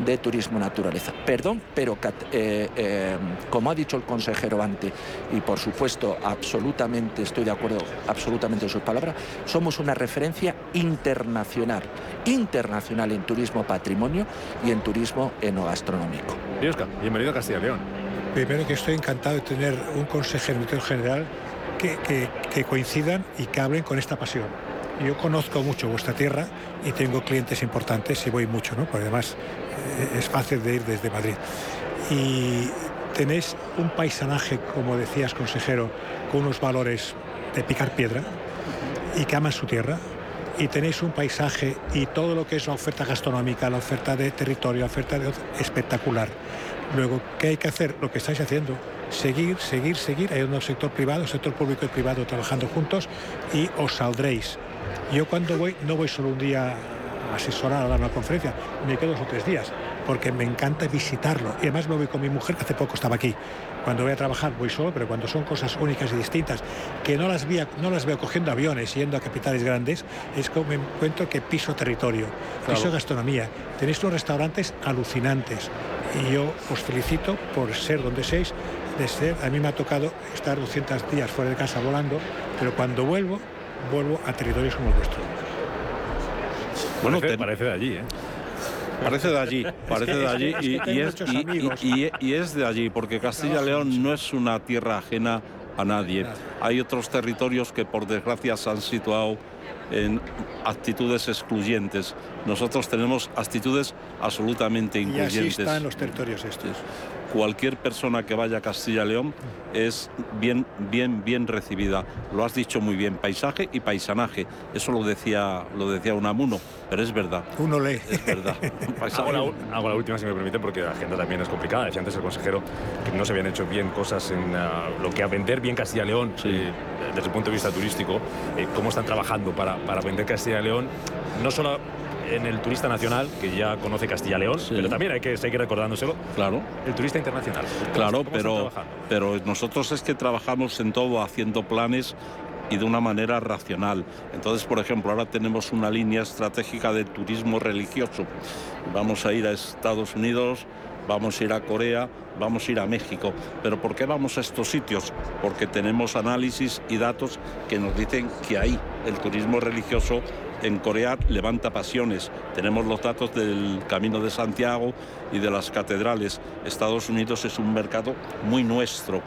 de turismo naturaleza. Perdón, pero eh, eh, como ha dicho el consejero antes, y por supuesto absolutamente estoy de acuerdo absolutamente en sus palabras, somos una referencia internacional, internacional en turismo patrimonio y en turismo enogastronómico.
Biosca, bienvenido a Castilla y León.
Primero que estoy encantado de tener un consejero general que, que, que coincidan y que hablen con esta pasión. Yo conozco mucho vuestra tierra y tengo clientes importantes y voy mucho. Porque además eh, es fácil de ir desde Madrid. Y tenéis un paisanaje, como decías, consejero, con unos valores de picar piedra y que aman su tierra. Y tenéis un paisaje y todo lo que es la oferta gastronómica, la oferta de territorio, la oferta de espectacular. Luego, ¿qué hay que hacer? Lo que estáis haciendo, seguir, seguir, seguir. Hay un sector privado, sector público y privado trabajando juntos y os saldréis. Yo cuando voy, no voy solo un día a asesorar a dar una conferencia, me quedo dos o tres días, porque me encanta visitarlo. Y además me voy con mi mujer, que hace poco estaba aquí. Cuando voy a trabajar voy solo, pero cuando son cosas únicas y distintas, que no las, vía, no las veo cogiendo aviones, yendo a capitales grandes, es como me encuentro que piso territorio, piso gastronomía. Tenéis unos restaurantes alucinantes. Y yo os felicito por ser donde seis, de ser, a mí me ha tocado estar 200 días fuera de casa volando, pero cuando vuelvo, vuelvo a territorios como el vuestro.
Bueno, parece, te... parece de allí, ¿eh?
Parece de allí, parece de allí y, y, es, y, y, es, de allí, porque Castilla y León no es una tierra ajena a nadie. Hay otros territorios que por desgracia se han situado en actitudes excluyentes. Nosotros tenemos actitudes absolutamente incluyentes.
Y así están los territorios estos.
Cualquier persona que vaya a Castilla y León es bien, bien, bien recibida. Lo has dicho muy bien, paisaje y paisanaje. Eso lo decía, lo decía Unamuno, pero es verdad.
Uno lee.
Es verdad.
hago, la, hago, la, última, si me permite, porque la agenda también es complicada. Decía antes el consejero que no se habían hecho bien cosas en uh, lo que a vender bien Castilla y León, sí. eh, desde el punto de vista turístico. Eh, ¿Cómo están trabajando para, para vender Castilla y León, no solo en el turista nacional, que ya conoce Castilla y León, pero también hay que seguir recordándoselo.
Claro.
El turista internacional.
Claro, pero, pero nosotros es que trabajamos en todo haciendo planes y de una manera racional. Entonces, por ejemplo, ahora tenemos una línea estratégica de turismo religioso. Vamos a ir a Estados Unidos, vamos a ir a Corea, vamos a ir a México. ¿Pero por qué vamos a estos sitios? Porque tenemos análisis y datos que nos dicen que ahí el turismo religioso en Corea levanta pasiones. Tenemos los datos del Camino de Santiago y de las catedrales. Estados Unidos es un mercado muy nuestro.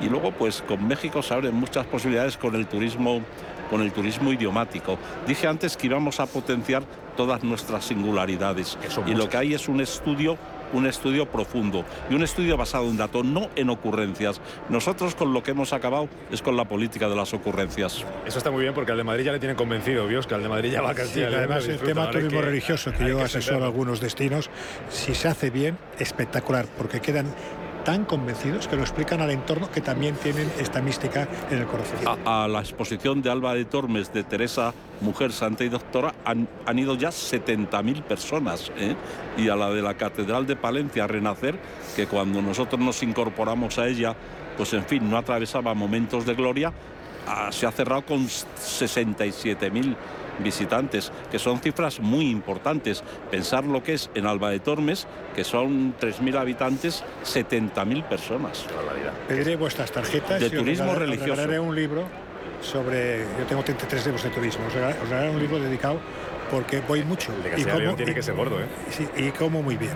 Y luego, pues con México se abren muchas posibilidades con el turismo con el turismo idiomático. Dije antes que íbamos a potenciar todas nuestras singularidades. y lo que hay es un estudio un estudio profundo y un estudio basado en datos, no en ocurrencias. Nosotros con lo que hemos acabado es con la política de las ocurrencias.
Eso está muy bien porque al de Madrid ya le tiene convencido, Dios, que al de Madrid ya va a Castilla.
además, el tema turismo religioso, que yo asesoro algunos destinos, si se hace bien, espectacular, porque quedan tan convencidos que lo explican al entorno que también tienen esta mística en el corazón.
A, la exposición de Alba de Tormes de Teresa, mujer santa y doctora, han, ido ya 70.000 personas. ¿eh? Y a la de la Catedral de Palencia, a Renacer, que cuando nosotros nos incorporamos a ella, pues en fin, no atravesaba momentos de gloria, ah, se ha cerrado con 67.000 visitantes, que son cifras muy importantes. Pensar lo que es en Alba de Tormes, que son 3.000 habitantes, 70.000 personas.
Pediré vuestras tarjetas
de turismo religioso. Os
regalaré un libro sobre. Yo tengo 33 libros de turismo. Os regalaré un libro dedicado porque voy mucho.
y como, tiene que ser gordo, ¿eh?
Sí, y como muy bien.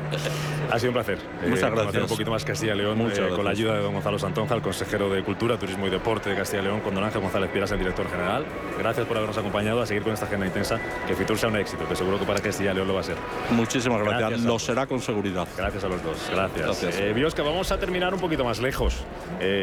Ha sido un placer.
Muchas eh, gracias.
un poquito más Castilla y León eh, con la ayuda de don Gonzalo Santonja, el consejero de Cultura, Turismo y Deporte de Castilla y León, con don Ángel González Piras, el director general. Gracias por habernos acompañado a seguir con esta agenda intensa. Que Fitur sea un éxito, que seguro que para Castilla y León lo va a ser.
Muchísimas gracias. lo será con seguridad.
Gracias a los dos. Gracias. gracias. Eh, Biosca, vamos a terminar un poquito más lejos,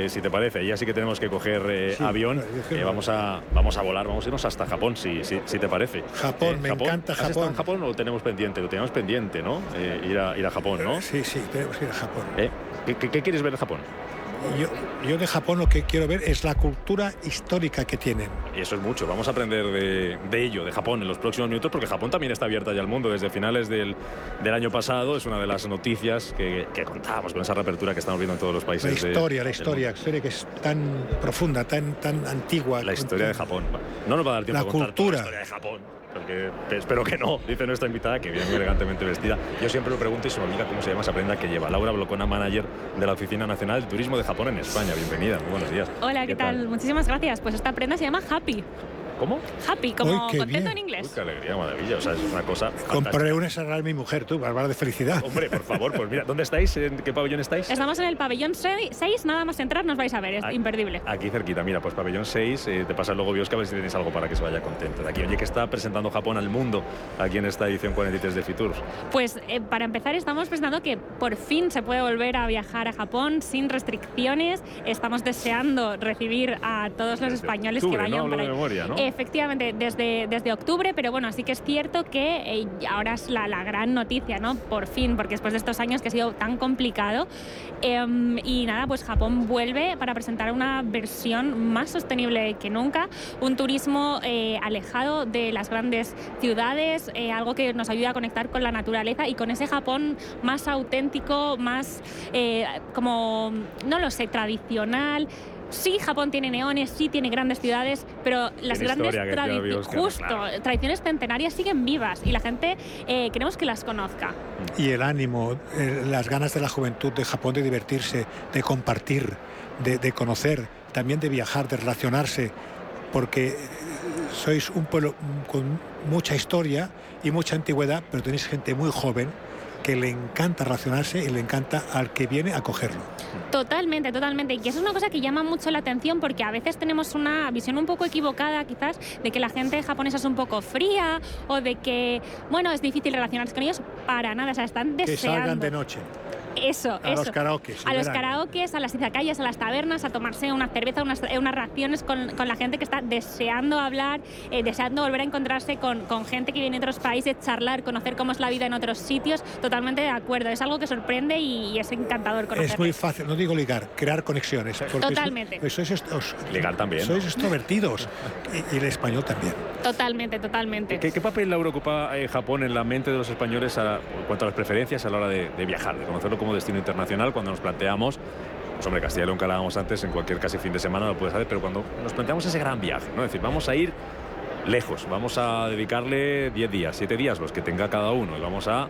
si te parece. Ya sí que tenemos que coger avión. vamos, a, vamos a volar, vamos a irnos hasta Japón, si, si, si te parece.
Japón, me encanta Japón.
Japón o tenemos pendiente? Lo tenemos pendiente, ¿no? Eh, ir, a, ir a Japón, ¿no?
Sí, sí, tenemos que ir a Japón.
¿Eh? ¿Qué, quieres ver de Japón?
Yo, yo, de Japón lo que quiero ver es la cultura histórica que tienen.
Y eso es mucho. Vamos a aprender de, de, ello, de Japón, en los próximos minutos, porque Japón también está abierta ya al mundo desde finales del, del año pasado. Es una de las noticias que, que, contábamos con esa reapertura que estamos viendo en todos los países.
La historia, la historia, historia que es tan profunda, tan, tan antigua.
La historia de Japón. No nos va a dar tiempo
la
a contar
cultura.
la historia de Japón espero que no, dice nuestra invitada, que viene muy elegantemente vestida. Yo siempre lo pregunto y se me olvida cómo se llama esa prenda que lleva. Laura Blocona, manager de la Oficina Nacional de Turismo de Japón en España. Bienvenida, muy buenos días.
Hola, ¿qué, tal? Muchísimas gracias. Pues esta prenda se llama Happy.
¿Cómo?
Happy, como contento en inglés.
Uy, qué alegría, maravilla. O sea, es una cosa.
Compraré una a mi mujer, tú, bárbara de felicidad.
Hombre, por favor, pues mira, ¿dónde estáis? ¿En qué pabellón estáis?
Estamos en el pabellón 6, nada más entrar nos vais a ver, es imperdible.
Aquí cerquita, mira, pues pabellón 6, eh, te pasa luego Biosca a ver si tenéis algo para que se vaya contento de aquí. Oye, que está presentando Japón al mundo aquí en esta edición 43 de Fitur.
Pues eh, para empezar, estamos presentando que por fin se puede volver a viajar a Japón sin restricciones. Estamos deseando recibir a todos los españoles que vayan
para Memoria, ¿no?
Efectivamente, desde, desde octubre, pero bueno, sí que es cierto que eh, ahora es la, la, gran noticia, ¿no? Por fin, porque después de estos años que ha sido tan complicado. Em, y nada, pues Japón vuelve para presentar una versión más sostenible que nunca, un turismo eh, alejado de las grandes ciudades, eh, algo que nos ayuda a conectar con la naturaleza y con ese Japón más auténtico, más como, no lo sé, tradicional sí, Japón tiene neones, sí tiene grandes ciudades, pero las grandes tradiciones, justo, tradiciones centenarias siguen vivas y la gente eh, queremos que las conozca.
Y el ánimo, eh, las ganas de la juventud de Japón de divertirse, de compartir, de, conocer, también de viajar, de relacionarse, porque sois un pueblo con mucha historia y mucha antigüedad, pero tenéis gente muy joven que le encanta relacionarse y le encanta al que viene a cogerlo.
Totalmente, totalmente. Y eso es una cosa que llama mucho la atención porque a veces tenemos una visión un poco equivocada quizás de que la gente japonesa es un poco fría o de que, bueno, es difícil relacionarse con ellos. Para nada, o sea, están deseando...
Que salgan de noche
Eso,
A
eso.
los karaokes,
A los karaokes, a las izakayas, a las tabernas, a tomarse una cerveza, unas, eh, unas raciones con, con la gente que está deseando hablar, eh, deseando volver a encontrarse con, con gente que viene de otros países, charlar, conocer cómo es la vida en otros sitios. Totalmente de acuerdo. Es algo que sorprende y, y es encantador conocer.
Es muy fácil, no digo ligar, crear conexiones.
Totalmente.
sois- sois est- os-
Ligar también.
Sois extrovertidos y, y el español también.
Totalmente, totalmente.
¿Qué, qué papel Laura ocupa eh, Japón en la mente de los españoles a- en cuanto a las preferencias a la hora de, de viajar, de conocerlo como destino internacional cuando nos planteamos, pues hombre, Castilla y León que hablábamos antes, en cualquier casi fin de semana lo puedes hacer, pero cuando nos planteamos ese gran viaje, ¿no? Es decir, vamos a ir lejos, vamos a dedicarle 10 días, 7 días, los que tenga cada uno, y vamos a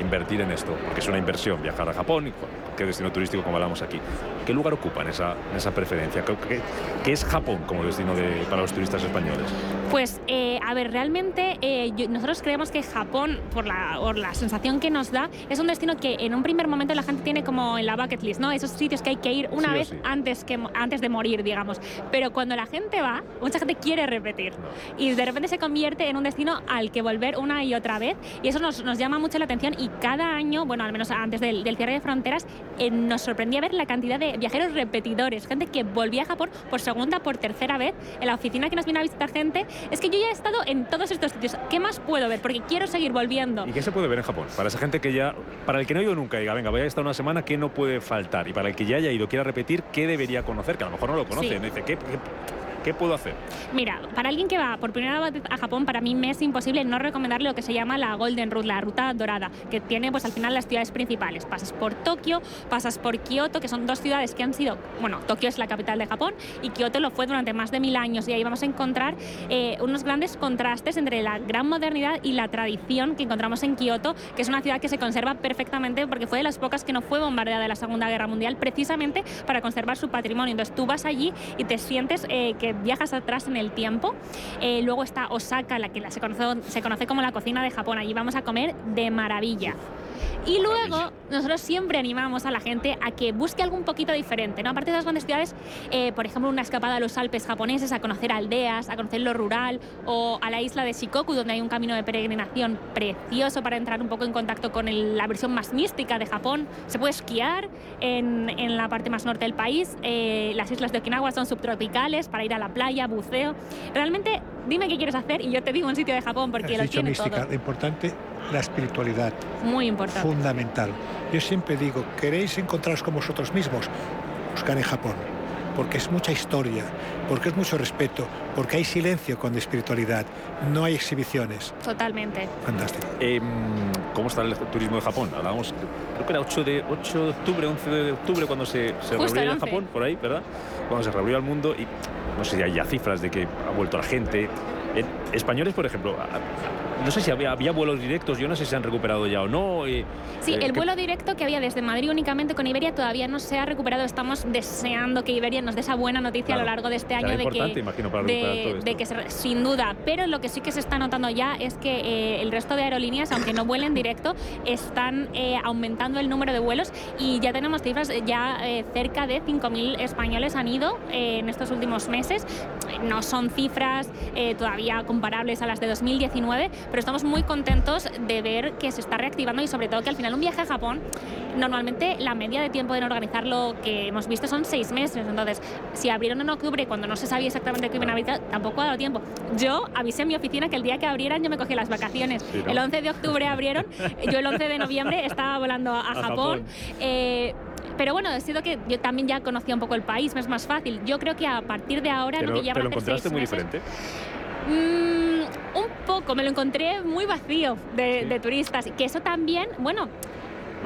invertir en esto, porque es una inversión viajar a Japón y cualquier destino turístico como hablamos aquí. ¿Qué lugar ocupa en esa, en esa preferencia? ¿Qué, qué- qué es Japón como destino de- para los turistas españoles?
Pues, eh, a ver, realmente eh, yo- nosotros creemos que Japón, por la, por la sensación que nos da, es un destino que en un primer momento la gente tiene como en la bucket list, ¿no? Esos sitios que hay que ir una
Sí
vez
sí.
antes, que, antes de morir, digamos. Pero cuando la gente va, mucha gente quiere repetir. Y de repente se convierte en un destino al que volver una y otra vez. Y eso nos, nos llama mucho la atención. Y cada año, bueno, al menos antes del, del cierre de fronteras, eh, nos sorprendía ver la cantidad de viajeros repetidores, gente que volvía a Japón por segunda, por tercera vez. En la oficina que nos viene a visitar gente, es que yo ya he estado en todos estos sitios. ¿Qué más puedo ver? Porque quiero seguir volviendo.
¿Y qué se puede ver en Japón? Para esa gente que ya, para el que no ha ido nunca, diga, venga, voy a estar una semana, ¿qué no puede faltar? Y para el que ya haya ido, quiera repetir, ¿qué debería conocer? Que a lo mejor no lo conoce.
Sí.
¿no? Dice, ¿qué, qué, qué puedo hacer?
Mira, para alguien que va por primera vez a Japón, para mí me es imposible no recomendarle lo que se llama la Golden Route, la ruta dorada, que tiene pues al final las ciudades principales. Pasas por Tokio, pasas por Kioto, que son dos ciudades que han sido, bueno, Tokio es la capital de Japón y Kioto lo fue durante más de mil años y ahí vamos a encontrar eh, unos grandes contrastes entre la gran modernidad y la tradición que encontramos en Kioto, que es una ciudad que se conserva perfectamente porque fue de las pocas que no fue bombardeada de la Segunda Guerra Mundial precisamente para conservar su patrimonio. Entonces tú vas allí y te sientes eh, que viajas atrás en el tiempo. Eh, luego está Osaka, la que la- se, conoce, se conoce como la cocina de Japón. Allí vamos a comer de maravilla. Y luego, nosotros siempre animamos a la gente a que busque algo un poquito diferente, ¿no? Aparte de las grandes ciudades, eh, por ejemplo, una escapada a los Alpes japoneses, a conocer aldeas, a conocer lo rural, o a la isla de Shikoku, donde hay un camino de peregrinación precioso para entrar un poco en contacto con el- la versión más mística de Japón. Se puede esquiar en, en la parte más norte del país. eh, las islas de Okinawa son subtropicales para ir a la playa, buceo. Realmente, dime qué quieres hacer y yo te digo un sitio de Japón porque
Has
lo tiene
mística,
todo.
lo importante, la espiritualidad,
Muy importante.
fundamental. Yo siempre digo, ¿queréis encontraros con vosotros mismos? Buscar en Japón, porque es mucha historia, porque es mucho respeto, porque hay silencio con espiritualidad, no hay exhibiciones.
Totalmente.
Fantástico.
Em, ¿Cómo está el turismo de Japón? Hablábamos, creo que era 8 de, 8 de octubre, 11 de octubre, cuando se, se reabrió
el 11.
Japón, por ahí, ¿verdad? Cuando se reabrió al mundo y no sé si hay ya cifras de que ha vuelto la gente. En- españoles, por ejemplo, no sé si había, había vuelos directos, yo no sé si se han recuperado ya o no. eh,
Sí,
eh,
el
¿qué-
vuelo directo que había desde Madrid únicamente con Iberia todavía no se ha recuperado. Estamos deseando que Iberia nos dé esa buena noticia a lo largo de este año de que,
imagino, para todo
de, que se- sin duda. Pero lo que sí que se está notando ya es que eh, el resto de aerolíneas, aunque no vuelen directo, están eh, aumentando el número de vuelos y ya tenemos cifras eh, ya eh, cerca de 5.000 españoles han ido eh, en estos últimos meses. No son cifras eh, todavía comparables a las de 2019, pero estamos muy contentos de ver que se está reactivando y sobre todo que al final un viaje a Japón, normalmente la media de tiempo en organizarlo que hemos visto son seis meses. Entonces, si abrieron en octubre cuando no se sabía exactamente que iban a abrir, tampoco ha dado tiempo. Yo avisé en mi oficina que el día que abrieran yo me cogí las vacaciones.
Sí, ¿no?
El 11 de octubre abrieron, yo el 11 de noviembre estaba volando a, a
A
Japón.
Japón.
Eh, pero bueno, ha sido que yo también ya conocía un poco el país, me es más fácil. Yo creo que a partir de ahora,
¿Te
¿no?
lo,
que ya
te lo encontraste muy
meses,
diferente?
Mm, un poco, me lo encontré muy vacío de, de turistas. Que eso también, bueno.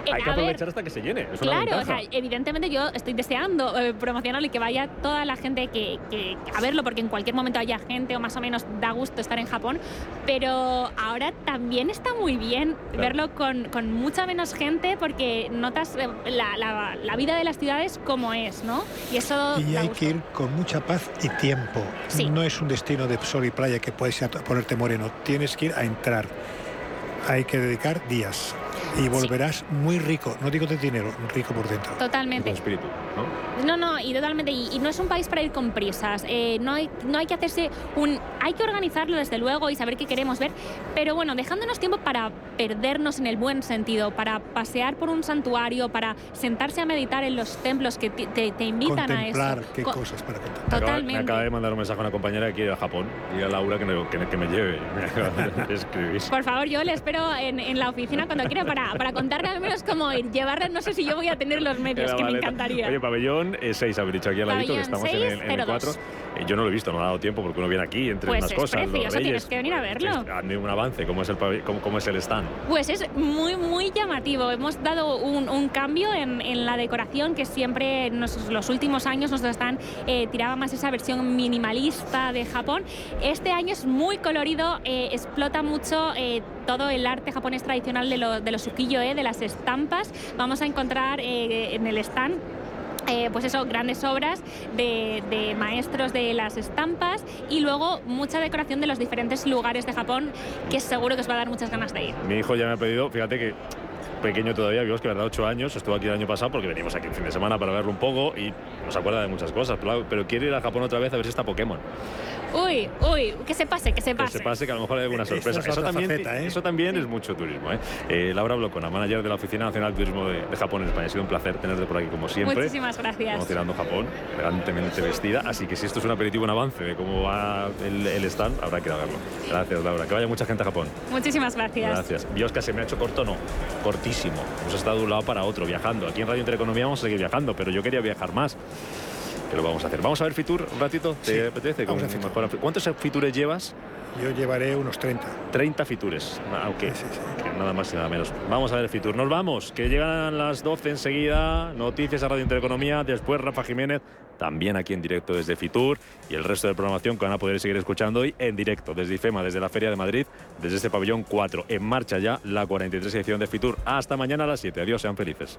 Eh,
Hay que
ver,
aprovechar hasta que se llene. Es una
Claro, o
ventaja.
sea, evidentemente yo estoy deseando eh, promocionarlo y que vaya toda la gente que, que- a verlo, porque en cualquier momento haya gente o más o menos da gusto estar en Japón, pero ahora también está muy bien
Claro.
verlo con, con mucha menos gente porque notas eh, la, la- la vida de las ciudades como es, ¿no? Y eso
Y hay
gusto.
que ir con mucha paz y tiempo.
Sí.
No es un destino de sol y playa que puedes ir a to- ponerte moreno. Tienes que ir a entrar. Hay que dedicar días. Y volverás muy rico, no digo de dinero, rico por dentro.
Totalmente.
espíritu, ¿no?
No, no, y totalmente. Y, no es un país para ir con prisas. Eh, no, hay, no hay que hacerse un. Hay que organizarlo desde luego y saber qué queremos ver. Pero bueno, dejándonos tiempo para perdernos en el buen sentido, para pasear por un santuario, para sentarse a meditar en los templos que te, invitan
a
eso.
qué cosas para contemplar.
Totalmente.
Me acaba, de mandar un mensaje a una compañera que quiere ir a Japón y a Laura que, que, me lleve.
Por favor, yo le espero en, la oficina cuando quiera para, para contarle al menos cómo ir. Llevarle, no sé si yo voy a tener los medios, que me encantaría.
Oye, pabellón 6, habéis dicho aquí al ladito, que estamos en el, 4. Eh, yo no lo he visto, no ha dado tiempo porque uno viene aquí entre
pues
unas cosas.
Pues precioso, tienes que venir a verlo.
Hazme un avance, ¿cómo es, el, cómo, es el stand?
Pues es muy, muy llamativo. Hemos dado un, un cambio en, en, la decoración que siempre en los últimos años nos están eh, tiraba más esa versión minimalista de Japón. Este año es muy colorido, eh, explota mucho todo el arte japonés tradicional de, lo, de los ukiyo-e, de las estampas. Vamos a encontrar en el stand eh, pues eso, grandes obras de, maestros de las estampas y luego mucha decoración de los diferentes lugares de Japón que seguro que os va a dar muchas ganas de ir.
Mi hijo ya me ha pedido, fíjate que pequeño todavía, vimos que verdad, 8 años, estuvo aquí el año pasado porque venimos aquí el fin de semana para verlo un poco y nos acuerda de muchas cosas, pero quiere ir a Japón otra vez a ver si está Pokémon.
Uy, uy, que se pase, que se pase.
Que se pase, que a lo mejor hay alguna sorpresa. Eso, también, ¿eh? eso también es mucho turismo. ¿eh? eh Laura Blocona, manager de la Oficina Nacional de Turismo de, Japón en España. Ha sido un placer tenerte por aquí como siempre.
Muchísimas gracias.
Promocionando Japón, elegantemente vestida. Así que si esto es un aperitivo, un avance de cómo va el, stand, habrá que ir a verlo. Gracias, Laura. Que vaya mucha gente a Japón.
Muchísimas gracias.
Gracias. Biosca, se me ha hecho corto, no. Cortísimo. Hemos estado de un lado para otro, viajando. Aquí en Radio Intereconomía vamos a seguir viajando, pero yo quería viajar más que lo vamos a hacer. Vamos a ver Fitur un ratito, ¿te apetece? ¿Cuántos Fitures llevas?
Yo llevaré unos 30.
30 Fitures, aunque nada más y nada menos. Vamos a ver Fitur. Nos vamos, que llegan las 12 enseguida. Noticias a Radio Intereconomía. Después Rafa Jiménez, también aquí en directo desde Fitur. Y el resto de programación que van a poder seguir escuchando hoy en directo desde IFEMA, desde la Feria de Madrid, desde este pabellón 4. En marcha ya la 43 edición de Fitur. Hasta mañana a las 7. Adiós, sean felices.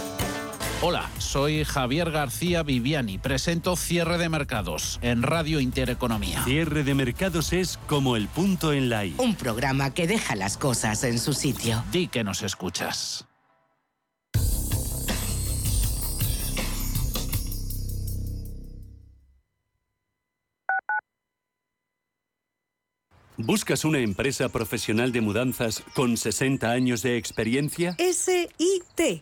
Hola, soy Javier García Viviani. Presento Cierre de Mercados en Radio Intereconomía.
Cierre de Mercados es como el punto en la I.
Un programa que deja las cosas en su sitio.
Di que nos escuchas.
¿Buscas una empresa profesional de mudanzas con 60 años de experiencia?
SIT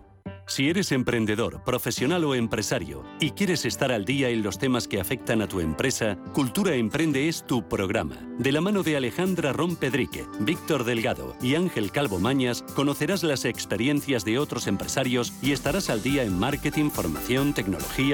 Si eres emprendedor, profesional o empresario y quieres estar al día en los temas que afectan a tu empresa, Cultura Emprende es tu programa. De la mano de Alejandra Rompedrique, Víctor Delgado y Ángel Calvo Mañas, conocerás las experiencias de otros empresarios y estarás al día en marketing, formación, tecnología,